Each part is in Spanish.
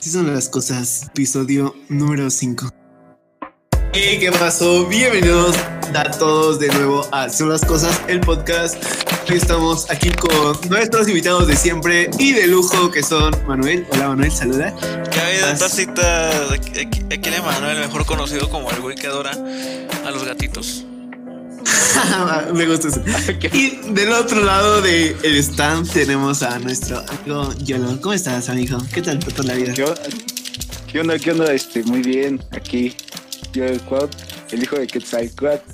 Así son las cosas. Episodio número 5. ¿Y qué pasó? Bienvenidos a todos de nuevo a Son las cosas, el podcast. Hoy estamos aquí con nuestros invitados de siempre y de lujo que son Manuel. Hola Manuel, saluda. ¿Qué hay de? Aquí es Manuel, mejor conocido como el güey que adora a los gatitos. Me gusta eso. Y del otro lado del el stand tenemos a nuestro amigo Yolo. ¿Cómo estás, amigo? ¿Qué tal por toda la vida? ¿Qué onda? ¿Qué onda? ¿Qué onda? Este, muy bien, aquí. Yo el Quad, el hijo de Quetzalcoatl.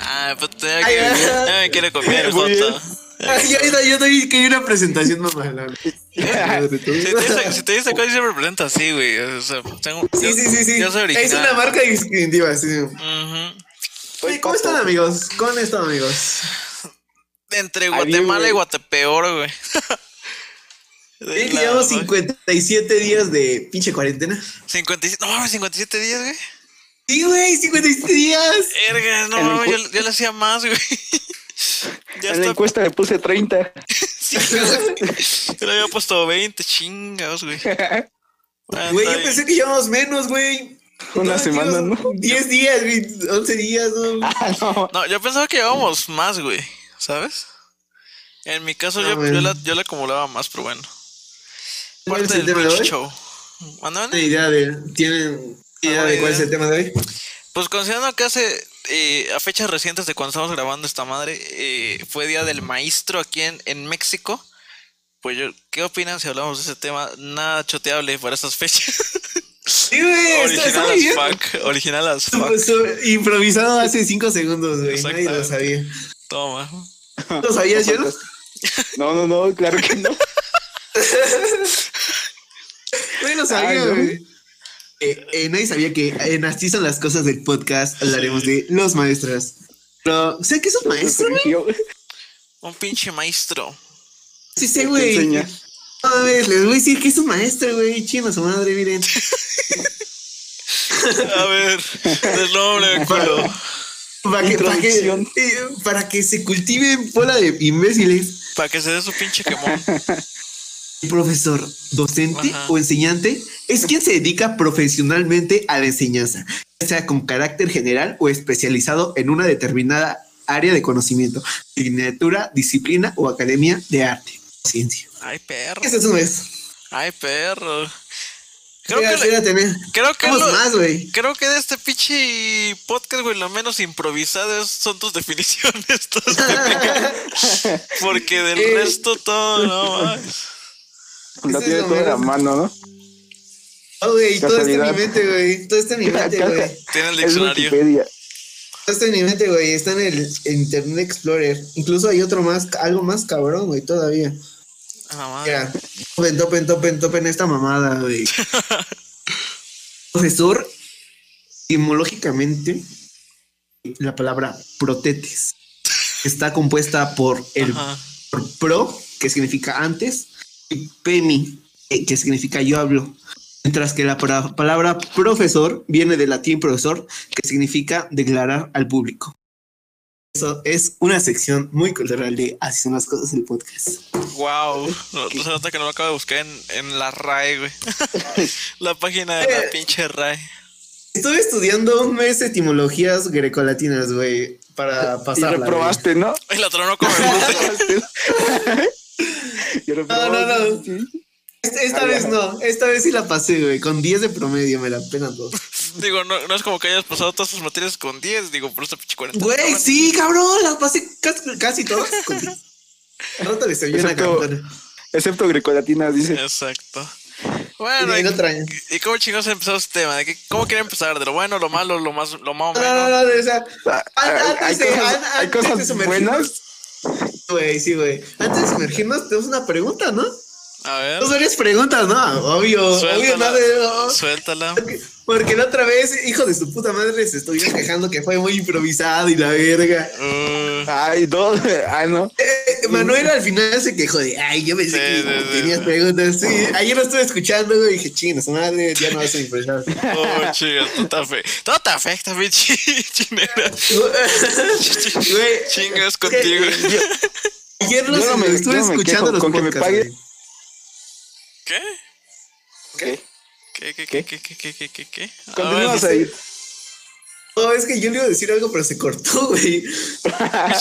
Ah, pues ya, que, ya me quiere copiar el foto. Ay, yo, yo, doy que hay una presentación más mala. Si te dice, si te dice cuál se representa así, güey. O sea, tengo, Sí, yo- sí, sí, sí. Yo soy original. Es una marca distintiva, sí. Ujú. Oye, ¿cómo están, amigos? ¿Cómo han estado, amigos? Entre Guatemala y Guatepeor, güey. Llevamos 57 días de pinche cuarentena. 57, no mames, 57 días, güey. Sí, güey, 57 días. Erga, no encu- yo, yo le hacía más, güey. Ya En la encuesta le puse 30. Sí, güey. Yo le había puesto 20, chingados, güey. Güey, yo pensé que llevamos menos, güey. Una No, semana, ¿no? 10 días, güey. 11 días, ¿no? Ah, no. No, yo pensaba que llevábamos más, güey. ¿Sabes? En mi caso, Ah, yo, yo, la, yo la acumulaba más, pero bueno. ¿Cuál es Parte el del tema de? Show. ¿Manda, ¿Tienen idea de, ¿tienen idea Ah, de cuál es el tema de hoy? Pues considerando que hace, eh, a fechas recientes de cuando estamos grabando esta madre, eh, fue Día del Maestro aquí en, en México. Pues yo, ¿qué opinan si hablamos de ese tema? Nada choteable para estas fechas. Sí, güey, original as fuck. Original as fuck. Su- su- improvisado hace 5 segundos, güey. Nadie lo sabía. Toma. ¿Lo sabías, yo? No, no, no, claro que no. Nadie lo sabía, Ay, no. güey. Eh, eh, nadie sabía que en Así son las cosas del podcast hablaremos de los maestros. Pero, ¿sabes qué es un maestro, güey? Un pinche maestro. Sí, sé, te güey. ver, les voy a decir que es un maestro, güey. Chino, su madre, miren. A ver, el nombre, culo. Para que, para, que, eh, para que se cultiven bola de imbéciles. Para que se dé su pinche quemón. El profesor, docente Ajá. o enseñante es quien se dedica profesionalmente a la enseñanza, ya sea con carácter general o especializado en una determinada área de conocimiento, asignatura, disciplina o academia de arte o ciencia. Ay, perro. Ese es. Ay, perro. Creo Creo que, que, creo que Vamos lo- más, güey. Creo que de este pinche podcast, güey, lo menos improvisado es- son tus definiciones. Porque del Eh. resto todo, no. Lo Ese tiene en la mano, ¿no? Oh, güey, todo está en mi Casualidad. mente, güey. Todo está en mi mente, güey. Tiene el diccionario. Todo está en mi mente, güey. Está en el Internet Explorer. Incluso hay otro más, algo más cabrón, güey, todavía. Mira, topen, topen, topen, topen esta mamada, güey. Profesor, etimológicamente, la palabra protetes está compuesta por el por pro, que significa antes, y pemi, eh, que significa yo hablo. Mientras que la palabra profesor viene del latín profesor, que significa declarar al público. Eso es una sección muy cultural de Así son las cosas del podcast. Wow. No, se nota que no lo acabo de buscar en, en la RAE, güey. la página de la Eh. pinche RAE. Estuve estudiando un mes de etimologías grecolatinas, güey, para Y pasarla. reprobaste, ¿no? Ay, la tronó como el. Y No, no, no. Esta, esta Ah, vez no, esta vez sí la pasé, güey, con 10 de promedio, me la penan todo. Digo, no, no es como que hayas pasado todas tus materias con 10, digo, por esta pinche 40. Güey, sí, cabrón, las pasé casi, casi todas con 10. Al rato le estoy una Excepto- campana. Excepto grecolatinas, dice. Exacto. Bueno, Y ¿y, no y cómo chingados empezó este tema? ¿De qué, ¿Cómo quiere empezar? ¿De lo bueno, lo malo, lo más, lo más o No, no, menos? no, o sea, Ah, antes de, hay cosas buenas. güey, sí, güey. Antes de sumergirnos, tenemos una pregunta, ¿no? A ver, Dos varias preguntas, ¿no? Obvio, obvio, suéltala. nada de... no. Suéltala. Porque, porque la otra vez, hijo de su puta madre, se estuvieron quejando que fue muy improvisado y la verga. Uh, Ay, dos. Ay, no. Eh, Manuel al final se quejó de, ay, yo pensé Sí, que sí, tenías sí. preguntas. Sí, ayer lo estuve escuchando, güey, y dije, chino, su madre, ya no vas a improvisar. oh, chingas, todo te afecta. Todo te afecta, pinche chinera. Güey, Chingas contigo. ayer lo, Yo no me- estuve yo no me escuchando los con que me pague. ¿Qué? ¿Qué? ¿Qué, qué, ¿Qué? qué, qué, qué, qué, qué, qué? Continúas Ah, ahí. No, es que yo le iba a decir algo, pero se cortó, güey.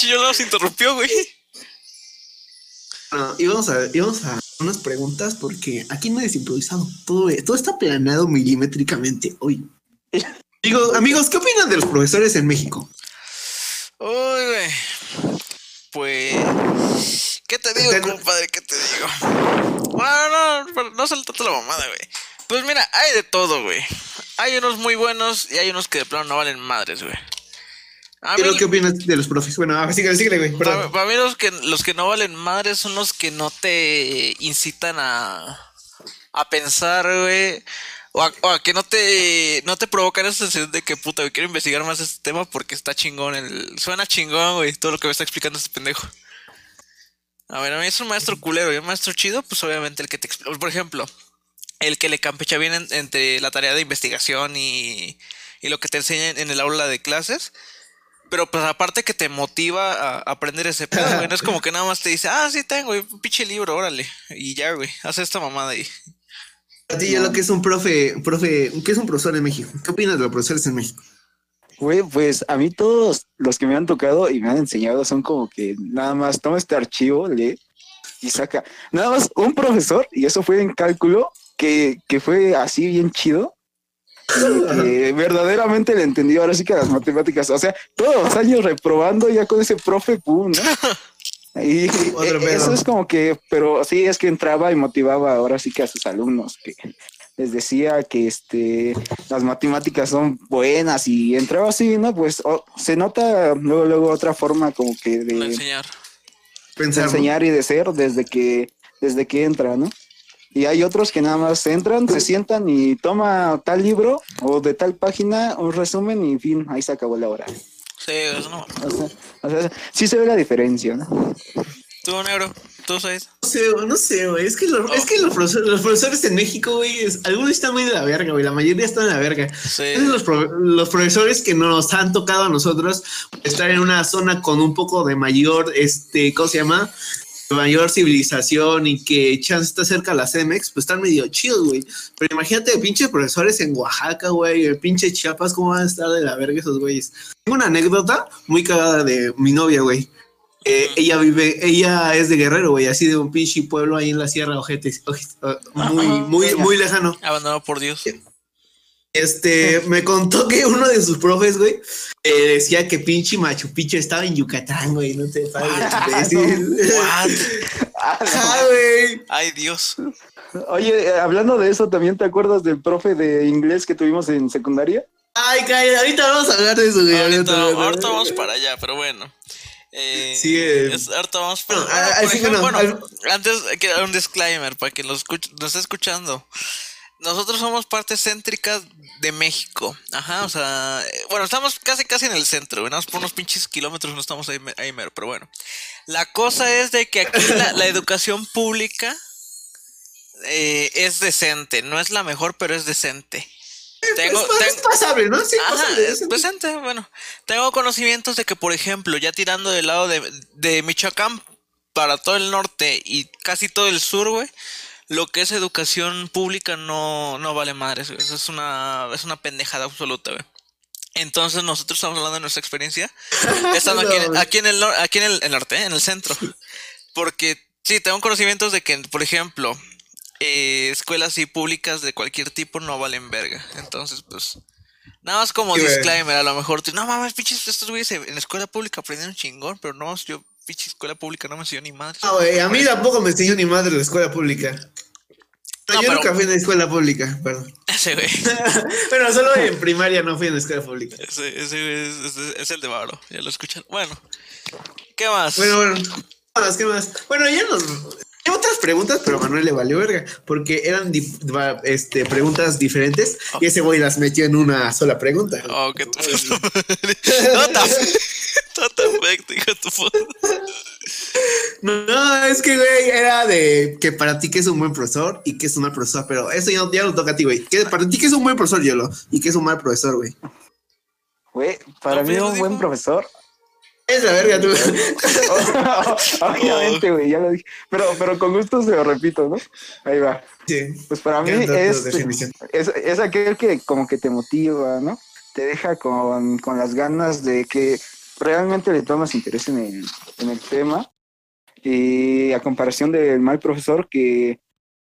yo los interrumpió, güey. No, íbamos a, íbamos a unas preguntas porque aquí no es improvisado. Todo, todo está planeado milimétricamente hoy. Digo, amigos, ¿qué opinan de los profesores en México? Uy, güey. Pues. ¿Qué te digo, compadre? ¿Qué te digo? Bueno, no, no, no salta la mamada, güey. Pues mira, hay de todo, güey. Hay unos muy buenos y hay unos que de plano no valen madres, güey. Pero, ¿Qué opinas de los profes? Bueno, síguele, síguele, güey. para, para mí los que, los que no valen madres son los que no te incitan a, a pensar, güey. O a, o a que no te, no te provocan esa sensación de que puta, güey, quiero investigar más este tema porque está chingón. El, suena chingón, güey, todo lo que me está explicando este pendejo. A ver, a mí es un maestro culero y un maestro chido, pues obviamente el que te explica. Por ejemplo, el que le campecha bien en- entre la tarea de investigación y, y lo que te enseña en el aula de clases. Pero pues aparte que te motiva a aprender ese pedo, güey. No es como que nada más te dice, ah, sí tengo, güey, un pinche libro, órale. Y ya, güey, haz esta mamada ahí. A ti, ya lo que es un profe, profe, ¿qué es un profesor en México? ¿Qué opinas de los profesores en México? Güey, pues a mí todos los que me han tocado y me han enseñado son como que nada más toma este archivo, lee y saca. Nada más un profesor, y eso fue en cálculo, que, que fue así bien chido. que verdaderamente le entendió ahora sí que a las matemáticas. O sea, todos los años reprobando ya con ese profe, pum, ¿no? Y eh, eso es como que, pero sí es que entraba y motivaba ahora sí que a sus alumnos, que les decía que este las matemáticas son buenas y entraba así, ¿no? Pues oh, se nota luego, luego otra forma como que De de, enseñar. de Pensar. enseñar y de ser desde que, desde que entra, ¿no? Y hay otros que nada más entran, se sientan y toma tal libro o de tal página un resumen y fin, ahí se acabó la hora. Sí, eso no. O sea, o sea, sí se ve la diferencia, ¿no? Tú, negro, tú sabes. No sé, no sé, güey. Es que, los, es que los, profesores, los profesores en México, güey, es- algunos están muy de la verga, güey. La mayoría están de la verga. Sí. Los, pro- los profesores que nos han tocado a nosotros estar en una zona con un poco de mayor, este, ¿cómo se llama? Mayor civilización y que chance está cerca a la CEMEX, pues están medio chidos, güey. Pero imagínate, pinches profesores en Oaxaca, güey, el pinche Chiapas, ¿cómo van a estar de la verga esos güeyes? Tengo una anécdota muy cagada de mi novia, güey. Eh, ella vive, ella es de Guerrero, güey, así de un pinche pueblo ahí en la Sierra Ojetes, Ojes- uh, muy, muy, muy lejano. Abandonado por Dios. Este, me contó que uno de sus profes, güey, eh, decía que pinche Machu Picchu estaba en Yucatán, güey, no te de decir. Ah. Ah, güey. Ay, Dios. Oye, eh, hablando de eso, ¿también te acuerdas del profe de inglés que tuvimos en secundaria? Ay, cállate, ahorita vamos a hablar de eso, güey. Ahorita, ahorita- ahorita vamos para allá, pero bueno. Eh, Sí, eh. es- ahorita vamos Bueno, bueno, ah, por sí, ejemplo, bueno, bueno, antes hay que dar un disclaimer para que nos, escuch- nos esté escuchando. Nosotros somos parte céntrica de México. Ajá, o sea, eh, bueno, estamos casi casi en el centro, más por unos pinches kilómetros no estamos ahí, ahí mero, pero bueno. La cosa es de que aquí la, la educación pública eh, es decente, no es la mejor, pero es decente. Tengo, es, pasable, ¿no? Sí, Ajá, pasable. es presente, bueno. Tengo conocimientos de que, por ejemplo, ya tirando del lado de, de Michoacán para todo el norte y casi todo el sur, güey, lo que es educación pública no, no vale madres, güey. Eso es una, es una pendejada absoluta, güey. Entonces nosotros estamos hablando de nuestra experiencia estando aquí, en- aquí en el aquí en el, el norte, ¿eh? en el centro. Porque sí, tengo conocimientos de que, por ejemplo, eh, escuelas y públicas de cualquier tipo no valen verga. Entonces, pues, nada más como Sí, disclaimer, a lo mejor tú, no mames, pinches, estos güeyes en la escuela pública aprendieron chingón, pero no, yo, pinche escuela pública no me enseñó ni madre. Ah, güey, a mí tampoco me enseñó ni madre la escuela pública. No, yo pero- nunca fui en la escuela pública, perdón. Ese güey, bueno, solo en primaria no fui en la escuela pública. ese, ese güey es, es- es el de Baro, ya lo escuchan. Bueno, ¿qué más? Bueno, bueno. ¿Qué más? ¿Qué más? Bueno, ya nos. Otras preguntas, pero Manuel le valió verga, porque eran este, preguntas diferentes y ese güey las metió en una sola pregunta. Oh, que tu puta madre. No no tan perfecto, hijo de tu puta. No, no, es que, güey, era de que para ti que es un buen profesor y que es un mal profesor, pero eso ya, ya lo toca a ti, güey. Que para ti que es un buen profesor, Yolo, y que es un mal profesor, güey. Güey, para No, mí un buen profesor Es la verga, tú. Obviamente, güey, ya lo dije. Pero, pero con gusto se lo repito, ¿no? Ahí va. Sí. Pues para mí es, es, es aquel que como que te motiva, ¿no? Te deja con, con las ganas de que realmente le tomas interés en el, en el tema. Y a comparación del mal profesor que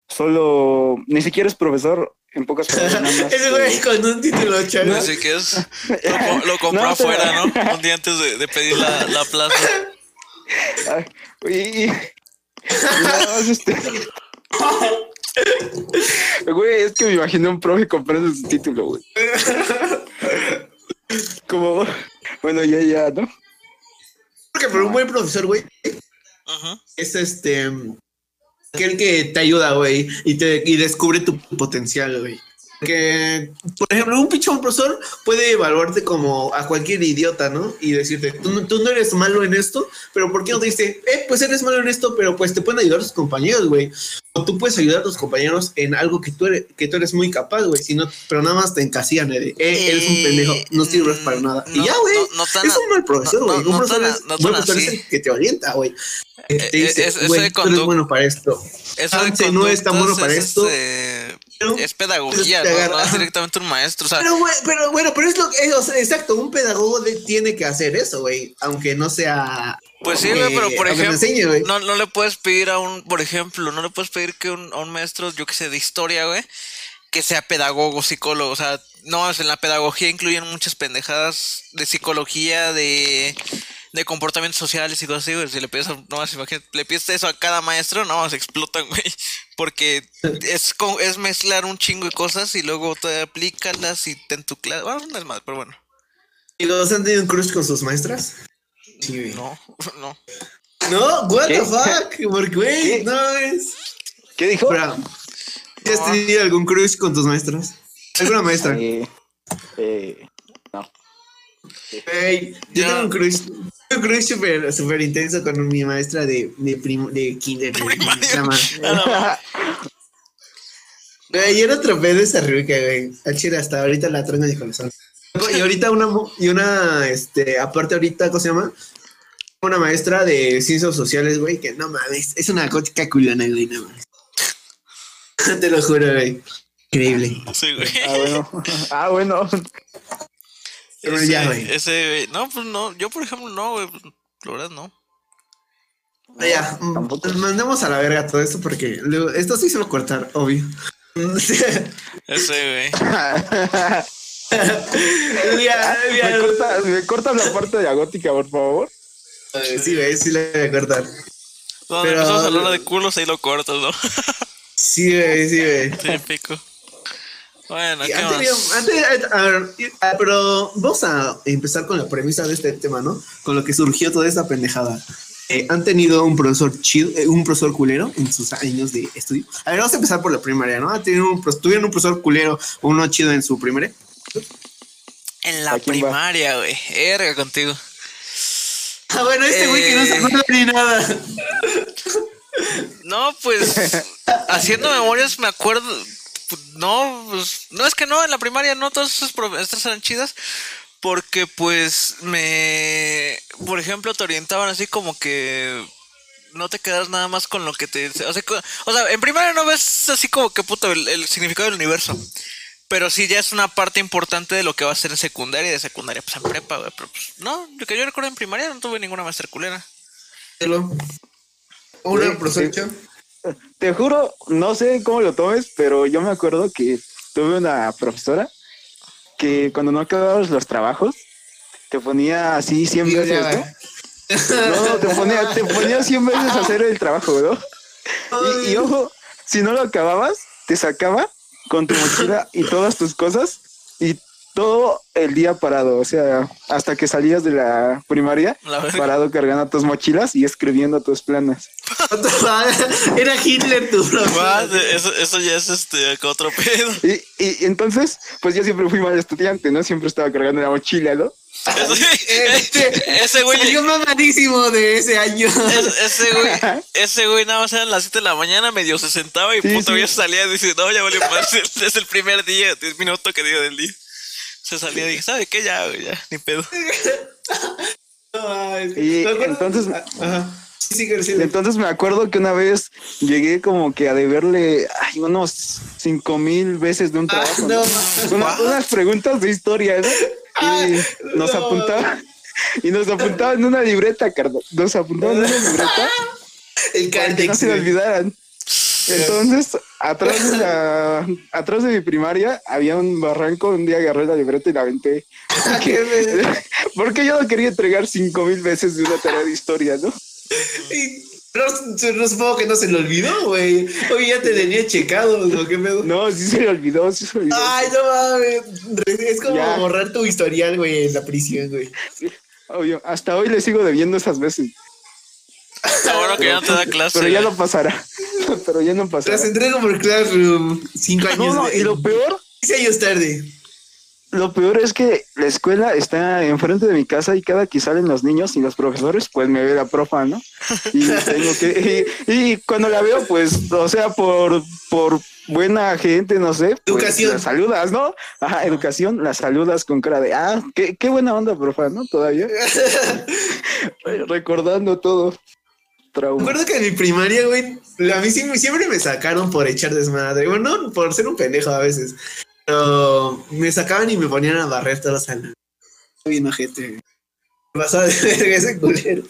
solo, ni siquiera es profesor, en pocas palabras. Ese güey con un título chavo. Así que es. Lo, lo compró No, pero- afuera, ¿no? Un día antes de, de pedir la, la plaza. Ay, y, y- y nada más este. Güey, es que me imaginé un profe comprando su título, güey. Como, bueno, ya, ya, ¿no? Porque por un buen profesor, güey, Ujú. es este. Aquel que te ayuda, güey, y, te, y descubre tu potencial, güey. Que, por ejemplo, un pinche buen profesor puede evaluarte como a cualquier idiota, ¿no? Y decirte, tú, no- tú no eres malo en esto, pero ¿por qué no te dice, eh, pues eres malo en esto, pero pues te pueden ayudar tus compañeros, güey? O tú puedes ayudar a tus compañeros en algo que tú eres, que tú eres muy capaz, güey, si no- pero nada más te encasillan eh, eres un pendejo, no sirves para nada. y ya, güey. no- es un mal profesor, güey. un profesor es, buen el que te orienta, güey. Eh, te dice, es- eso güey, tú eres bueno para esto. Eso no es tan bueno para es, esto. Pero- es pedagogía, ¿no? No es directamente un maestro. O sea, Pero, güey, pero bueno, pero es lo que, o sea, exacto, un pedagogo de- tiene que hacer eso, güey, aunque no sea... Pues sí, güey, pero por ejemplo, enseñe, no, no le puedes pedir a un, por ejemplo, no le puedes pedir que un, a un maestro, yo que sé, de historia, güey, que sea pedagogo, psicólogo. O sea, no, en la pedagogía incluyen muchas pendejadas de psicología, de, de comportamientos sociales y cosas así, güey. Si le pides, no más, imagínate, le pides eso a cada maestro, no, se explotan, güey. Porque es, es mezclar un chingo de cosas y luego te aplícalas y te en tu clase. Bueno, no es más, pero bueno. ¿Y los han tenido un crush con sus maestras? Sí. No, no. No, what ¿Qué? the fuck, porque, güey, no es... ¿Qué dijo? Espera, ¿has tenido algún crush con tus maestras? ¿Alguna maestra? Eh, eh, no. Güey, yo tengo un crush, crush súper super intenso con mi maestra de, de, prim- de kinder. güey, yo era otro pedo esa ruca, güey. Al chile hasta ahorita la traigo en mi corazón. Y ahorita una, mo- y una, este, aparte ahorita, ¿cómo se llama? Una maestra de ciencias sociales, güey, que no mames, es una gótica culona, güey, no mames. Te lo juro, güey. Increíble. Sí, güey. Ah, bueno. Ah, bueno. Pero Ese, ya, güey. ese. No, pues no. Yo, por ejemplo, no, güey. La verdad, no. Ya, mm, tampoco. mandemos a la verga todo esto porque luego, esto sí se va a cortar, obvio. Ese, güey. Ya, ya. ¿Me, cortas, ¿Me cortas la parte de la gótica, por favor? Sí, güey, sí le voy a cortar. Cuando Pero- empezamos a hablar de culos, ahí lo cortas, ¿no? Sí, güey, sí, güey. Sí, pico. Bueno, ¿qué han más? a ah, pero vamos a empezar con la premisa de este tema, ¿no? Con lo que surgió toda esta pendejada. Eh, ¿Han tenido un profesor chido, eh, un profesor culero en sus años de estudio? A ver, vamos a empezar por la primaria, ¿no? ¿Han tenido un, pro- ¿Tuvieron un profesor culero o uno chido en su primaria? En la ¿A primaria, güey. Erga contigo. Ah, bueno, este güey que no se Eh. acuerda ni nada. No, pues. haciendo memorias, me acuerdo. Pues, No, pues. No es que no, en la primaria no todas esas estas eran chidas. Porque, pues, me. Por ejemplo, te orientaban así como que. No te quedas nada más con lo que te. O sea, o sea, en primaria no ves así como que puto el, el significado del universo. Pero sí ya es una parte importante de lo que va a ser en secundaria y de secundaria, pues en prepa, güey. Pero pues, no, lo que yo recuerdo en primaria no tuve ninguna maestra culera. Una Sí, profesor. Te juro, no sé cómo lo tomes, pero yo me acuerdo que tuve una profesora que cuando no acababas los trabajos, te ponía así 100 Digo, veces. No, te ponía, te ponía 100 veces a hacer el trabajo, ¿no? Y, y ojo, si no lo acababas, te sacaba con tu mochila y todas tus cosas y todo el día parado, o sea, hasta que salías de la primaria, La parado cargando tus mochilas y escribiendo tus planes. Era Hitler tu. Eso, eso ya es este otro pedo. Y, y entonces, pues yo siempre fui mal estudiante, ¿no? Siempre estaba cargando la mochila, ¿no? Ese, ese güey, Salió mamadísimo de ese año. es- ese güey, ese güey nada más eran las 7 de la mañana, medio se sentaba y Sí, puto sí. salía y dice, no, ya más, es el primer día, 10 minutos que digo del día. Se salía y dije, ¿sabe qué? Ya, ya, ni pedo. Y entonces- Ajá. Sí, sigue sí, Entonces me acuerdo que una vez llegué como que a deberle ay, unos cinco mil veces de un Ah, trabajo. no, ¿no? Una- unas preguntas de historia, ¿no? Y nos no. apuntaba y nos apuntaba en una libreta, carnal. Nos apuntaba en una libreta el para que no se me güey. olvidaran. Entonces, atrás de la, atrás de mi primaria había un barranco. Un día agarré la libreta y la aventé. Qué pedo. Porque yo no quería entregar cinco mil veces de una tarea de historia, ¿no? Y No, no supongo que no se le olvidó, güey. Oye, ya te tenía checado, ¿no? ¿Qué pedo? No, sí se le olvidó, sí se le olvidó. Ay, no mames. Es como Ya. borrar tu historial, güey, en la prisión, güey. Obvio, hasta hoy le sigo debiendo esas veces. Está bueno que ya no te da clase. Pero ya güey. no pasará. Pero ya no pasará. Las entrego por Classroom. Cinco años. No, no, y lo peor, Seis años tarde. lo peor es que la escuela está enfrente de mi casa y cada que salen los niños y los profesores, pues me ve la profa, ¿no? Y tengo que, y, y cuando la veo, pues, o sea, por, por buena gente, no sé, pues, Educación. la saludas, ¿no? Ajá, educación, la saludas con cara de, ah, qué, qué buena onda, profa, ¿no? Todavía. Recordando todo. Me Trauma. acuerdo que en mi primaria, güey, a mí siempre me sacaron por echar desmadre. Bueno, no, por ser un pendejo a veces. Pero me sacaban y me ponían a barrer toda la sala. Bien gente. Me pasaba de verga ese culero.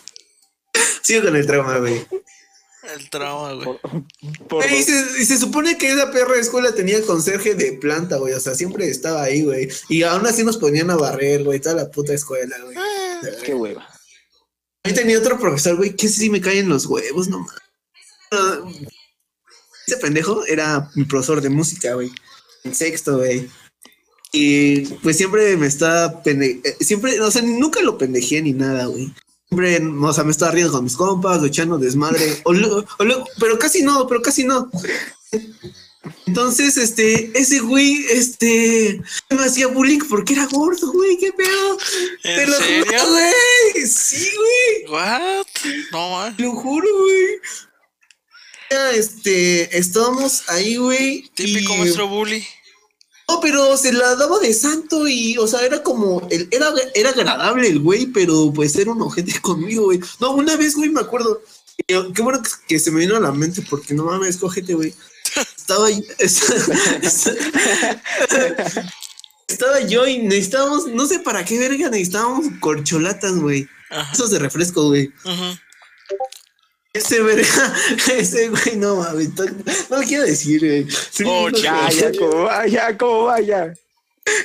Sigo con el trauma, güey. El trauma, güey. Y se, y se supone que esa perra escuela tenía conserje de planta, güey. O sea, siempre estaba ahí, güey. Y aún así nos ponían a barrer, güey. Toda la puta escuela, güey. Qué hueva. A mí tenía otro profesor, güey, que sí me caen los huevos, no mames. Ese pendejo era mi profesor de música, güey. En sexto, güey. Y pues siempre me estaba pende... eh, Siempre, o sea, nunca lo pendejé ni nada, güey. Siempre, o sea, me estaba riendo con mis compas, echando desmadre. o luego- o luego- pero casi no, pero casi no. Entonces, este, ese güey, este, me hacía bullying porque era gordo, güey, qué pedo. ¿En Te lo juro, güey. Sí, güey. What? No, man. Te lo juro, güey. Este, estábamos ahí, güey. Típico y- maestro bully. No, pero se la daba de santo y, o sea, era como, el, era, era agradable el güey, pero pues era un ojete conmigo, güey. No, una vez, güey, me acuerdo. yo- Qué bueno que, que se me vino a la mente, porque no mames, cógete, güey. Estaba. Estaba yo y necesitábamos, no sé para qué verga, necesitábamos corcholatas, güey. Esos de refresco, güey. Ese verga, ese güey, no mames, no lo quiero decir, güey. Sí, Oh, no, Ya, ya, como vaya, como vaya.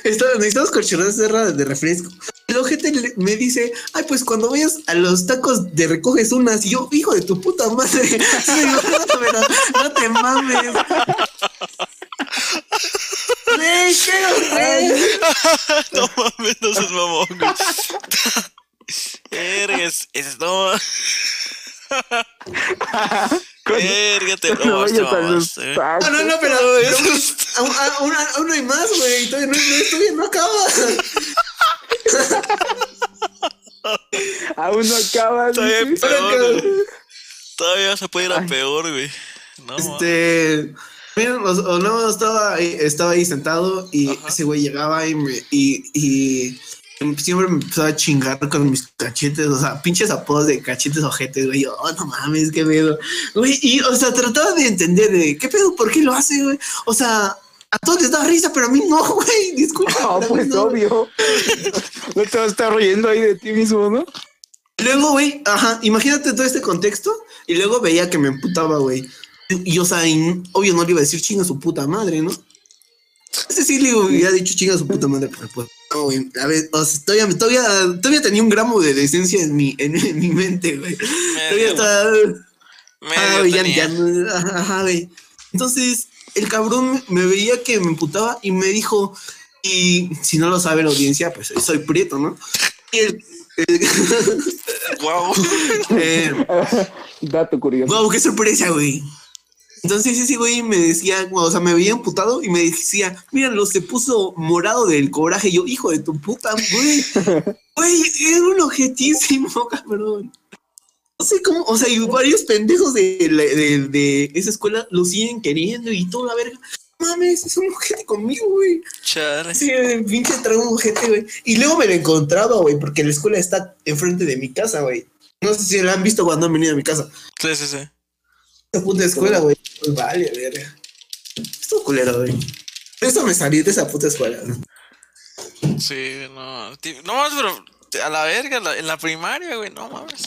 Está- necesitamos corcholatas de refresco. El ojete me dice, ay, pues cuando vayas a los tacos te recoges unas. Y yo, hijo de tu puta madre. Pero no te mames. Güey, qué güey. no mames, no seas mamón, güey. Vergas, es no. Verga, te No no, te vayas a los mamaste, güey. tacos. No, no, no, pero aún, aún- aún hay más, güey. Todavía no, no, todavía no acaba. Aún no acabas. Todavía peor. Todavía se puede ir a peor, güey. No. Este. mira, o, o no, estaba ahí, estaba ahí sentado y Ajá. ese güey llegaba y me. Y, y siempre me empezaba a chingar con mis cachetes, o sea, pinches apodos de cachetes ojetes, güey. Yo, oh, no mames, qué pedo. Güey, y, o sea, trataba de entender de qué pedo, por qué lo hace, güey. O sea, a todos les da risa, pero a mí no, güey. Disculpa. No, pues no. obvio. No te vas a estar riendo ahí de ti mismo, ¿no? Luego, güey, ajá, imagínate todo este contexto y luego veía que me emputaba, güey. Y, o sea, y obvio no le iba a decir chinga su puta madre, ¿no? Ese sí le hubiera dicho chinga su puta madre, pero pues, no, güey. A ver, o sea, todavía, todavía, todavía tenía un gramo de decencia en mi, en, en mi mente, güey. Todavía estaba. medio Ah, güey, ya, ajá, güey. Entonces, el cabrón me veía que me emputaba y me dijo, y si no lo sabe la audiencia, pues soy prieto, ¿no? Y el, el- Guau. eh, Dato curioso. Wow, qué sorpresa, güey. Entonces ese güey me decía, o sea, me veía emputado y me decía, míralo, se puso morado del coraje. Y yo, hijo de tu puta, güey. Güey, era un objetísimo, cabrón. No sé cómo, o sea, y varios pendejos de, la- de, de esa escuela lo siguen queriendo y toda la verga. mames, es un ojete conmigo, güey. Chale. Sí, pinche trago un ojete, güey. Y luego me lo encontraba, güey, porque la escuela está enfrente de mi casa, güey. No sé si la han visto cuando han venido a mi casa. Sí, sí, sí. Esa puta escuela, güey. Pues vale, verga. Esto culero, güey. Eso me salí de esa puta escuela. Sí, no. No pero a la verga, la- en la primaria, güey, no mames.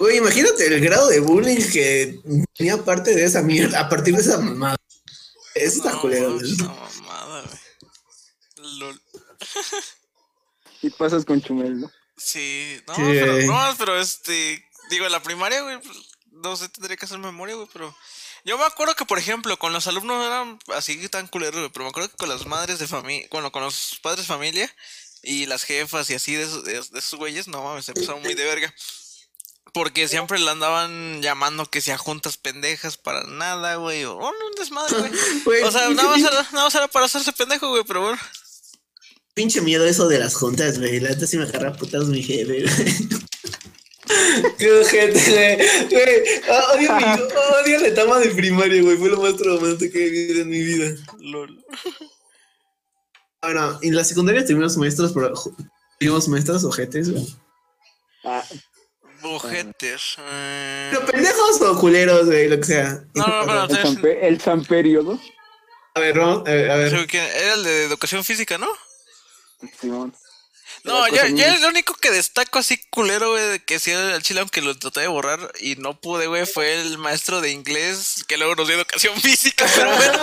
Güey, imagínate el grado de bullying que tenía parte de esa mierda, a partir de esa mamada. Eso está No, culero, güey. esa mamada, güey. Lol. Y pasas con Chumel, ¿no? Sí, no, Sí. pero, no, pero este, digo, en la primaria, güey, pues, no sé, tendría que hacer memoria, güey, pero yo me acuerdo que, por ejemplo, con los alumnos no eran así tan culeros, güey, pero me acuerdo que con las madres de familia, bueno, con los padres de familia y las jefas y así de esos, de, de esos güeyes, no mames, se empezaron muy de verga. Porque siempre la andaban llamando que sea juntas pendejas para nada, güey, o oh, no, un desmadre, güey. Güey, O sea, nada más, era, nada más era para hacerse pendejo, güey, pero bueno. Pinche miedo eso de las juntas, güey. La neta sí me agarra putas mi jefe, güey. Qué ojete, güey. Güey, odio, mi, odio la etapa de primaria, güey. Fue lo más traumante que he vivido en mi vida. Lol. Ahora, en la secundaria tuvimos maestros, pero tuvimos maestros ojetes, güey. Ah, Ojetes. eh, Pero pendejos o culeros, güey, lo que sea. No, no, pero el, Sampe- el Samperio, ¿no? A ver, vamos, a ver. A Era el de educación física, ¿no? Simón. No, yo muy- el único que destaco así culero, güey, que sí era el chile, aunque lo traté de borrar y no pude, güey, fue el maestro de inglés que luego nos dio educación física, pero bueno,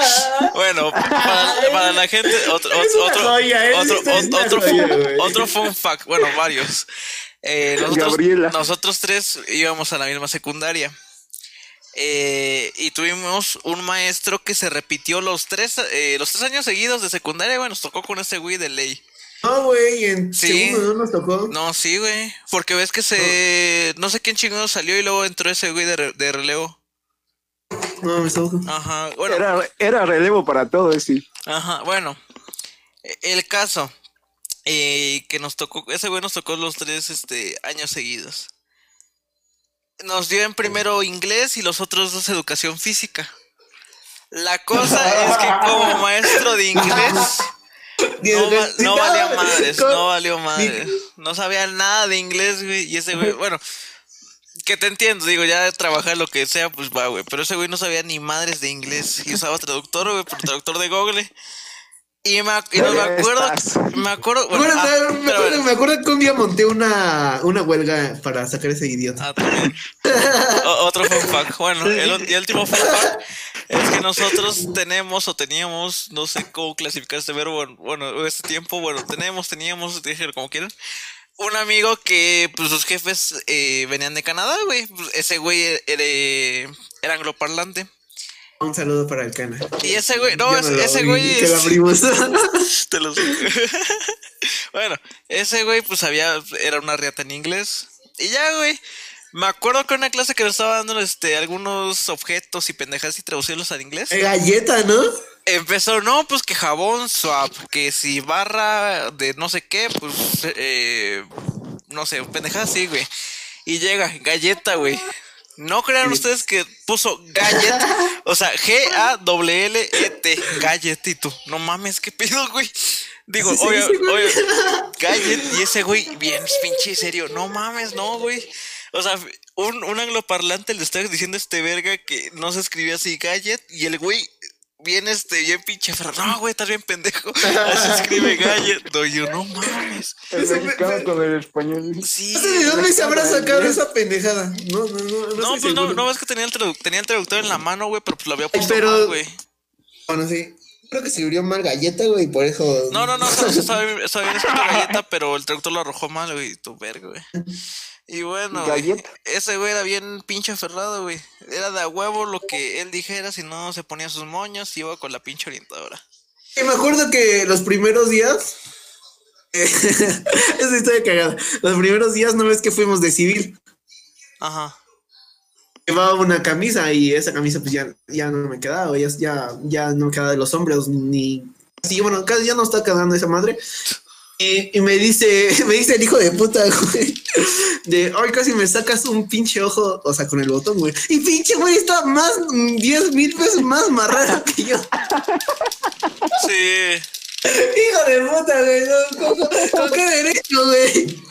bueno, para, para la gente, otro, otro, otro, otro, otro, güey. otro fun fact, bueno, varios. Eh, nosotros, Gabriela. nosotros tres íbamos a la misma secundaria. Eh, y tuvimos un maestro que se repitió los tres, eh, los tres años seguidos de secundaria, güey, nos tocó con ese güey de ley. No, güey, en Sí. segundo no nos tocó. No, sí, güey. Porque ves que se. No sé quién chingado salió y luego entró ese güey de, re- de relevo. No, me tocó. Ajá, bueno. Era, era relevo para todo, eh, sí. Ajá, bueno. E- El caso. Eh, que nos tocó. Ese güey nos tocó los tres este, años seguidos. Nos dio en primero inglés y los otros dos educación física. La cosa es que como maestro de inglés. No, no valía madres, no valió madres. No sabía nada de inglés, güey. Y ese güey, bueno, que te entiendo, digo, ya de trabajar lo que sea, pues va, güey. Pero ese güey no sabía ni madres de inglés. Y usaba traductor, güey, por traductor de Google. Y me, ac- y no me acuerdo, estás. me acuerdo, Bueno, bueno, ah, me, acuerdo, me acuerdo que un día monté una, una huelga para sacar ese idiota. ah, otro fun fact. Bueno, el, el último fun fact es que nosotros tenemos o teníamos, no sé cómo clasificar este verbo, bueno, este tiempo, bueno, tenemos, teníamos, déjenlo como quieran, un amigo que, pues, sus jefes eh, venían de Canadá, güey. Pues, ese güey era, era angloparlante. Un saludo para el cana. Y ese güey, no, ese, güey Que lo abrimos. Te lo bueno, ese güey, pues había, era una riata en inglés. Y ya, güey. Me acuerdo que en una clase que nos estaba dando este, algunos objetos y pendejas y traducirlos al inglés. Eh, Galleta, ¿no? Empezó, no, pues que jabón swap, que si barra de no sé qué, pues, eh, no sé, pendejadas así, güey. Y llega, galleta, güey. No crean ustedes que puso gallet, o sea, G-A-W-L-E-T, gallet y tú. No mames, qué pedo, güey. Digo, se oye, oye, gallet y ese güey, bien pinche serio. No mames, no, güey. O sea, un, un angloparlante le está diciendo a este verga que no se escribía así gallet y el güey bien este, bien pinche. No, güey, estás bien pendejo. Así escribe gallet. No, yo no mames. El mexicano con el español. Sí. No sé de dónde se habrá sacado esa pendejada. No, no, no. No, pues no, no ves que tenía el, tradu- tenía el traductor en la mano, güey, pero pues lo había puesto pero- mal, güey. Bueno, sí. Creo que se abrió mal galleta, güey, y por eso. No, no, no, estaba, estaba bien, estaba bien escrito galleta, pero el traductor lo arrojó mal, güey, tu verga, güey. Y bueno, Galleta. ese güey era bien pinche aferrado, güey. Era de a huevo lo que él dijera, si no se ponía sus moños y iba con la pinche orientadora. Y me acuerdo que los primeros días. Esa historia cagada. Los primeros días, ¿no ves que fuimos de civil? Ajá. Llevaba una camisa y esa camisa, pues ya, ya no me quedaba, ya, ya, ya no quedaba de los hombres, ni. Sí, bueno, casi ya no está quedando esa madre. Y, y me dice, me dice el hijo de puta, güey. De, ay, casi me sacas un pinche ojo, o sea, con el botón, güey. Y pinche, güey, está más, mm, 10 mil veces más marrano que yo. Sí. Hijo de puta, güey. no, ¿Con, con- con qué derecho, güey?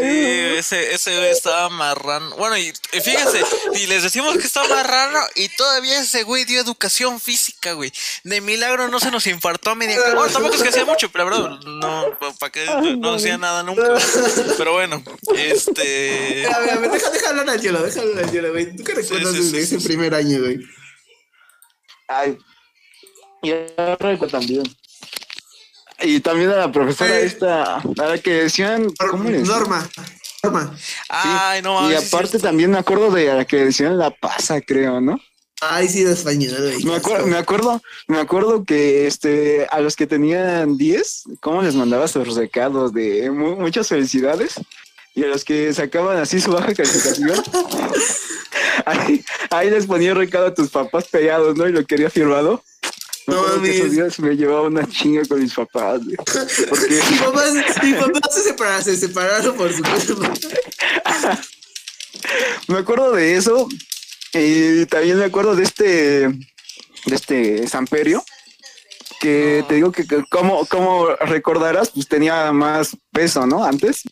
Sí, ese, ese güey estaba marrano. Bueno, y, y fíjense, y les decimos que está marrano y todavía ese güey dio educación física, güey. De milagro no se nos infartó a media. Bueno, tampoco es que hacía mucho, pero bro, no, para que no hacía nada nunca. Pero bueno, este. A ver, a ver, deja, deja hablar al hielo, deja hablar al hielo, güey. ¿Tú qué recuerdas sí, sí, de ese sí. primer año, güey? Ay. Y a Reco también. Y también a la profesora Eh. esta, a la que decían. Norma. Norma. Ay, no Y aparte también me acuerdo de a la que decían la pasa, creo, ¿no? Ay, sí, de español, güey. Me acuerdo, me acuerdo, me acuerdo que este a los que tenían 10, ¿cómo les mandaba sus recados de mu- muchas felicidades? Y a los que sacaban así su baja calificación, ahí, ahí les ponía recado a tus papás pegados, ¿no? Y lo quería firmado. No esos días me llevaba una chinga con mis papás, güey. Porque Mi papá, mi papá se separaron, se separaron por su culpa. me acuerdo de eso. Y también me acuerdo de este, de este Samperio. Que No. te digo que, que como, como recordarás, pues tenía más peso, ¿no? Antes.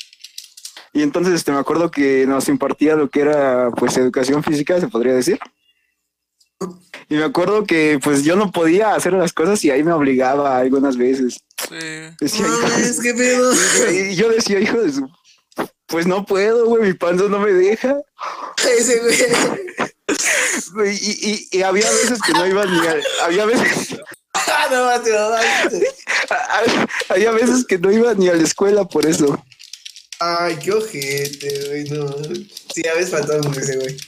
Y entonces este, me acuerdo que nos impartía lo que era pues educación física, se podría decir. Y me acuerdo que pues yo no podía hacer las cosas y ahí me obligaba algunas veces. Sí. Decía, Mames, qué pedo. y yo decía, hijo de su... Pues no puedo, güey, mi panza no me deja. Ese güey. Y, y, y había veces que no iba ni a... Había veces, Ah, no, mate, no, mate. había veces que no iba ni a la escuela por eso. Ay, qué ojete, güey, no. Sí, a veces faltaba ese, güey.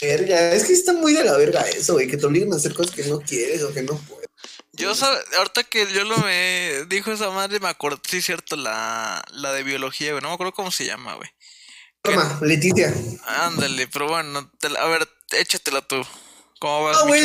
Verga, es que está muy de la verga eso, güey, que te obligan a hacer cosas que no quieres o que no puedes. Yo, ahorita que yo lo me dijo esa madre, me acuerdo, sí, cierto, la, la de biología, güey. No me acuerdo cómo se llama, güey. Toma, Leticia. Ándale, pero bueno, te la- a ver, échatela tú. ¿Cómo vas, Ah, güey,